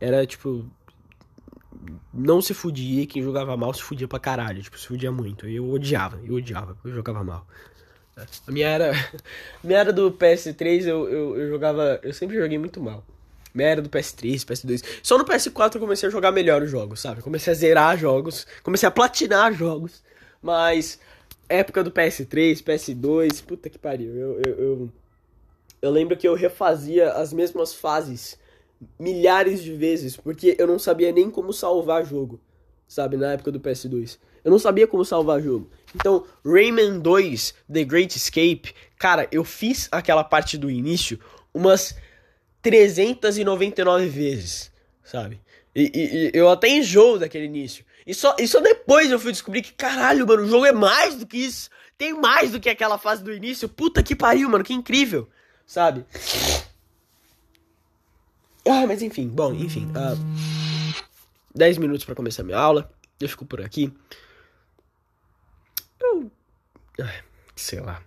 era tipo. Não se fudia quem jogava mal se fudia pra caralho. Tipo, se fudia muito. Eu odiava, eu odiava, eu jogava mal. A minha era. Minha era do PS3 eu, eu, eu jogava. Eu sempre joguei muito mal. Minha era do PS3, PS2. Só no PS4 eu comecei a jogar melhor os jogos, sabe? Comecei a zerar jogos, comecei a platinar jogos. Mas época do PS3, PS2, puta que pariu. Eu, eu, eu, eu lembro que eu refazia as mesmas fases milhares de vezes, porque eu não sabia nem como salvar jogo, sabe? Na época do PS2. Eu não sabia como salvar jogo. Então, Rayman 2, The Great Escape, cara, eu fiz aquela parte do início umas 399 vezes, sabe? E, e- e eu até enjoo daquele início. E só, e só depois eu fui descobrir que, caralho, mano, o jogo é mais do que isso. Tem mais do que aquela fase do início. Puta que pariu, mano, que incrível, sabe? Ah, mas enfim, bom, enfim. ah, 10 minutos pra começar minha aula. Eu fico por aqui. Sei lá.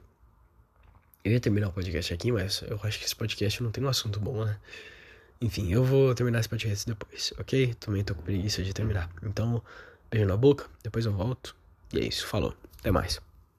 Eu ia terminar o podcast aqui, mas eu acho que esse podcast não tem um assunto bom, né? Enfim, eu vou terminar esse podcast depois, ok? Também tô com preguiça de terminar. Então, beijo na boca, depois eu volto. E é isso, falou. Até mais.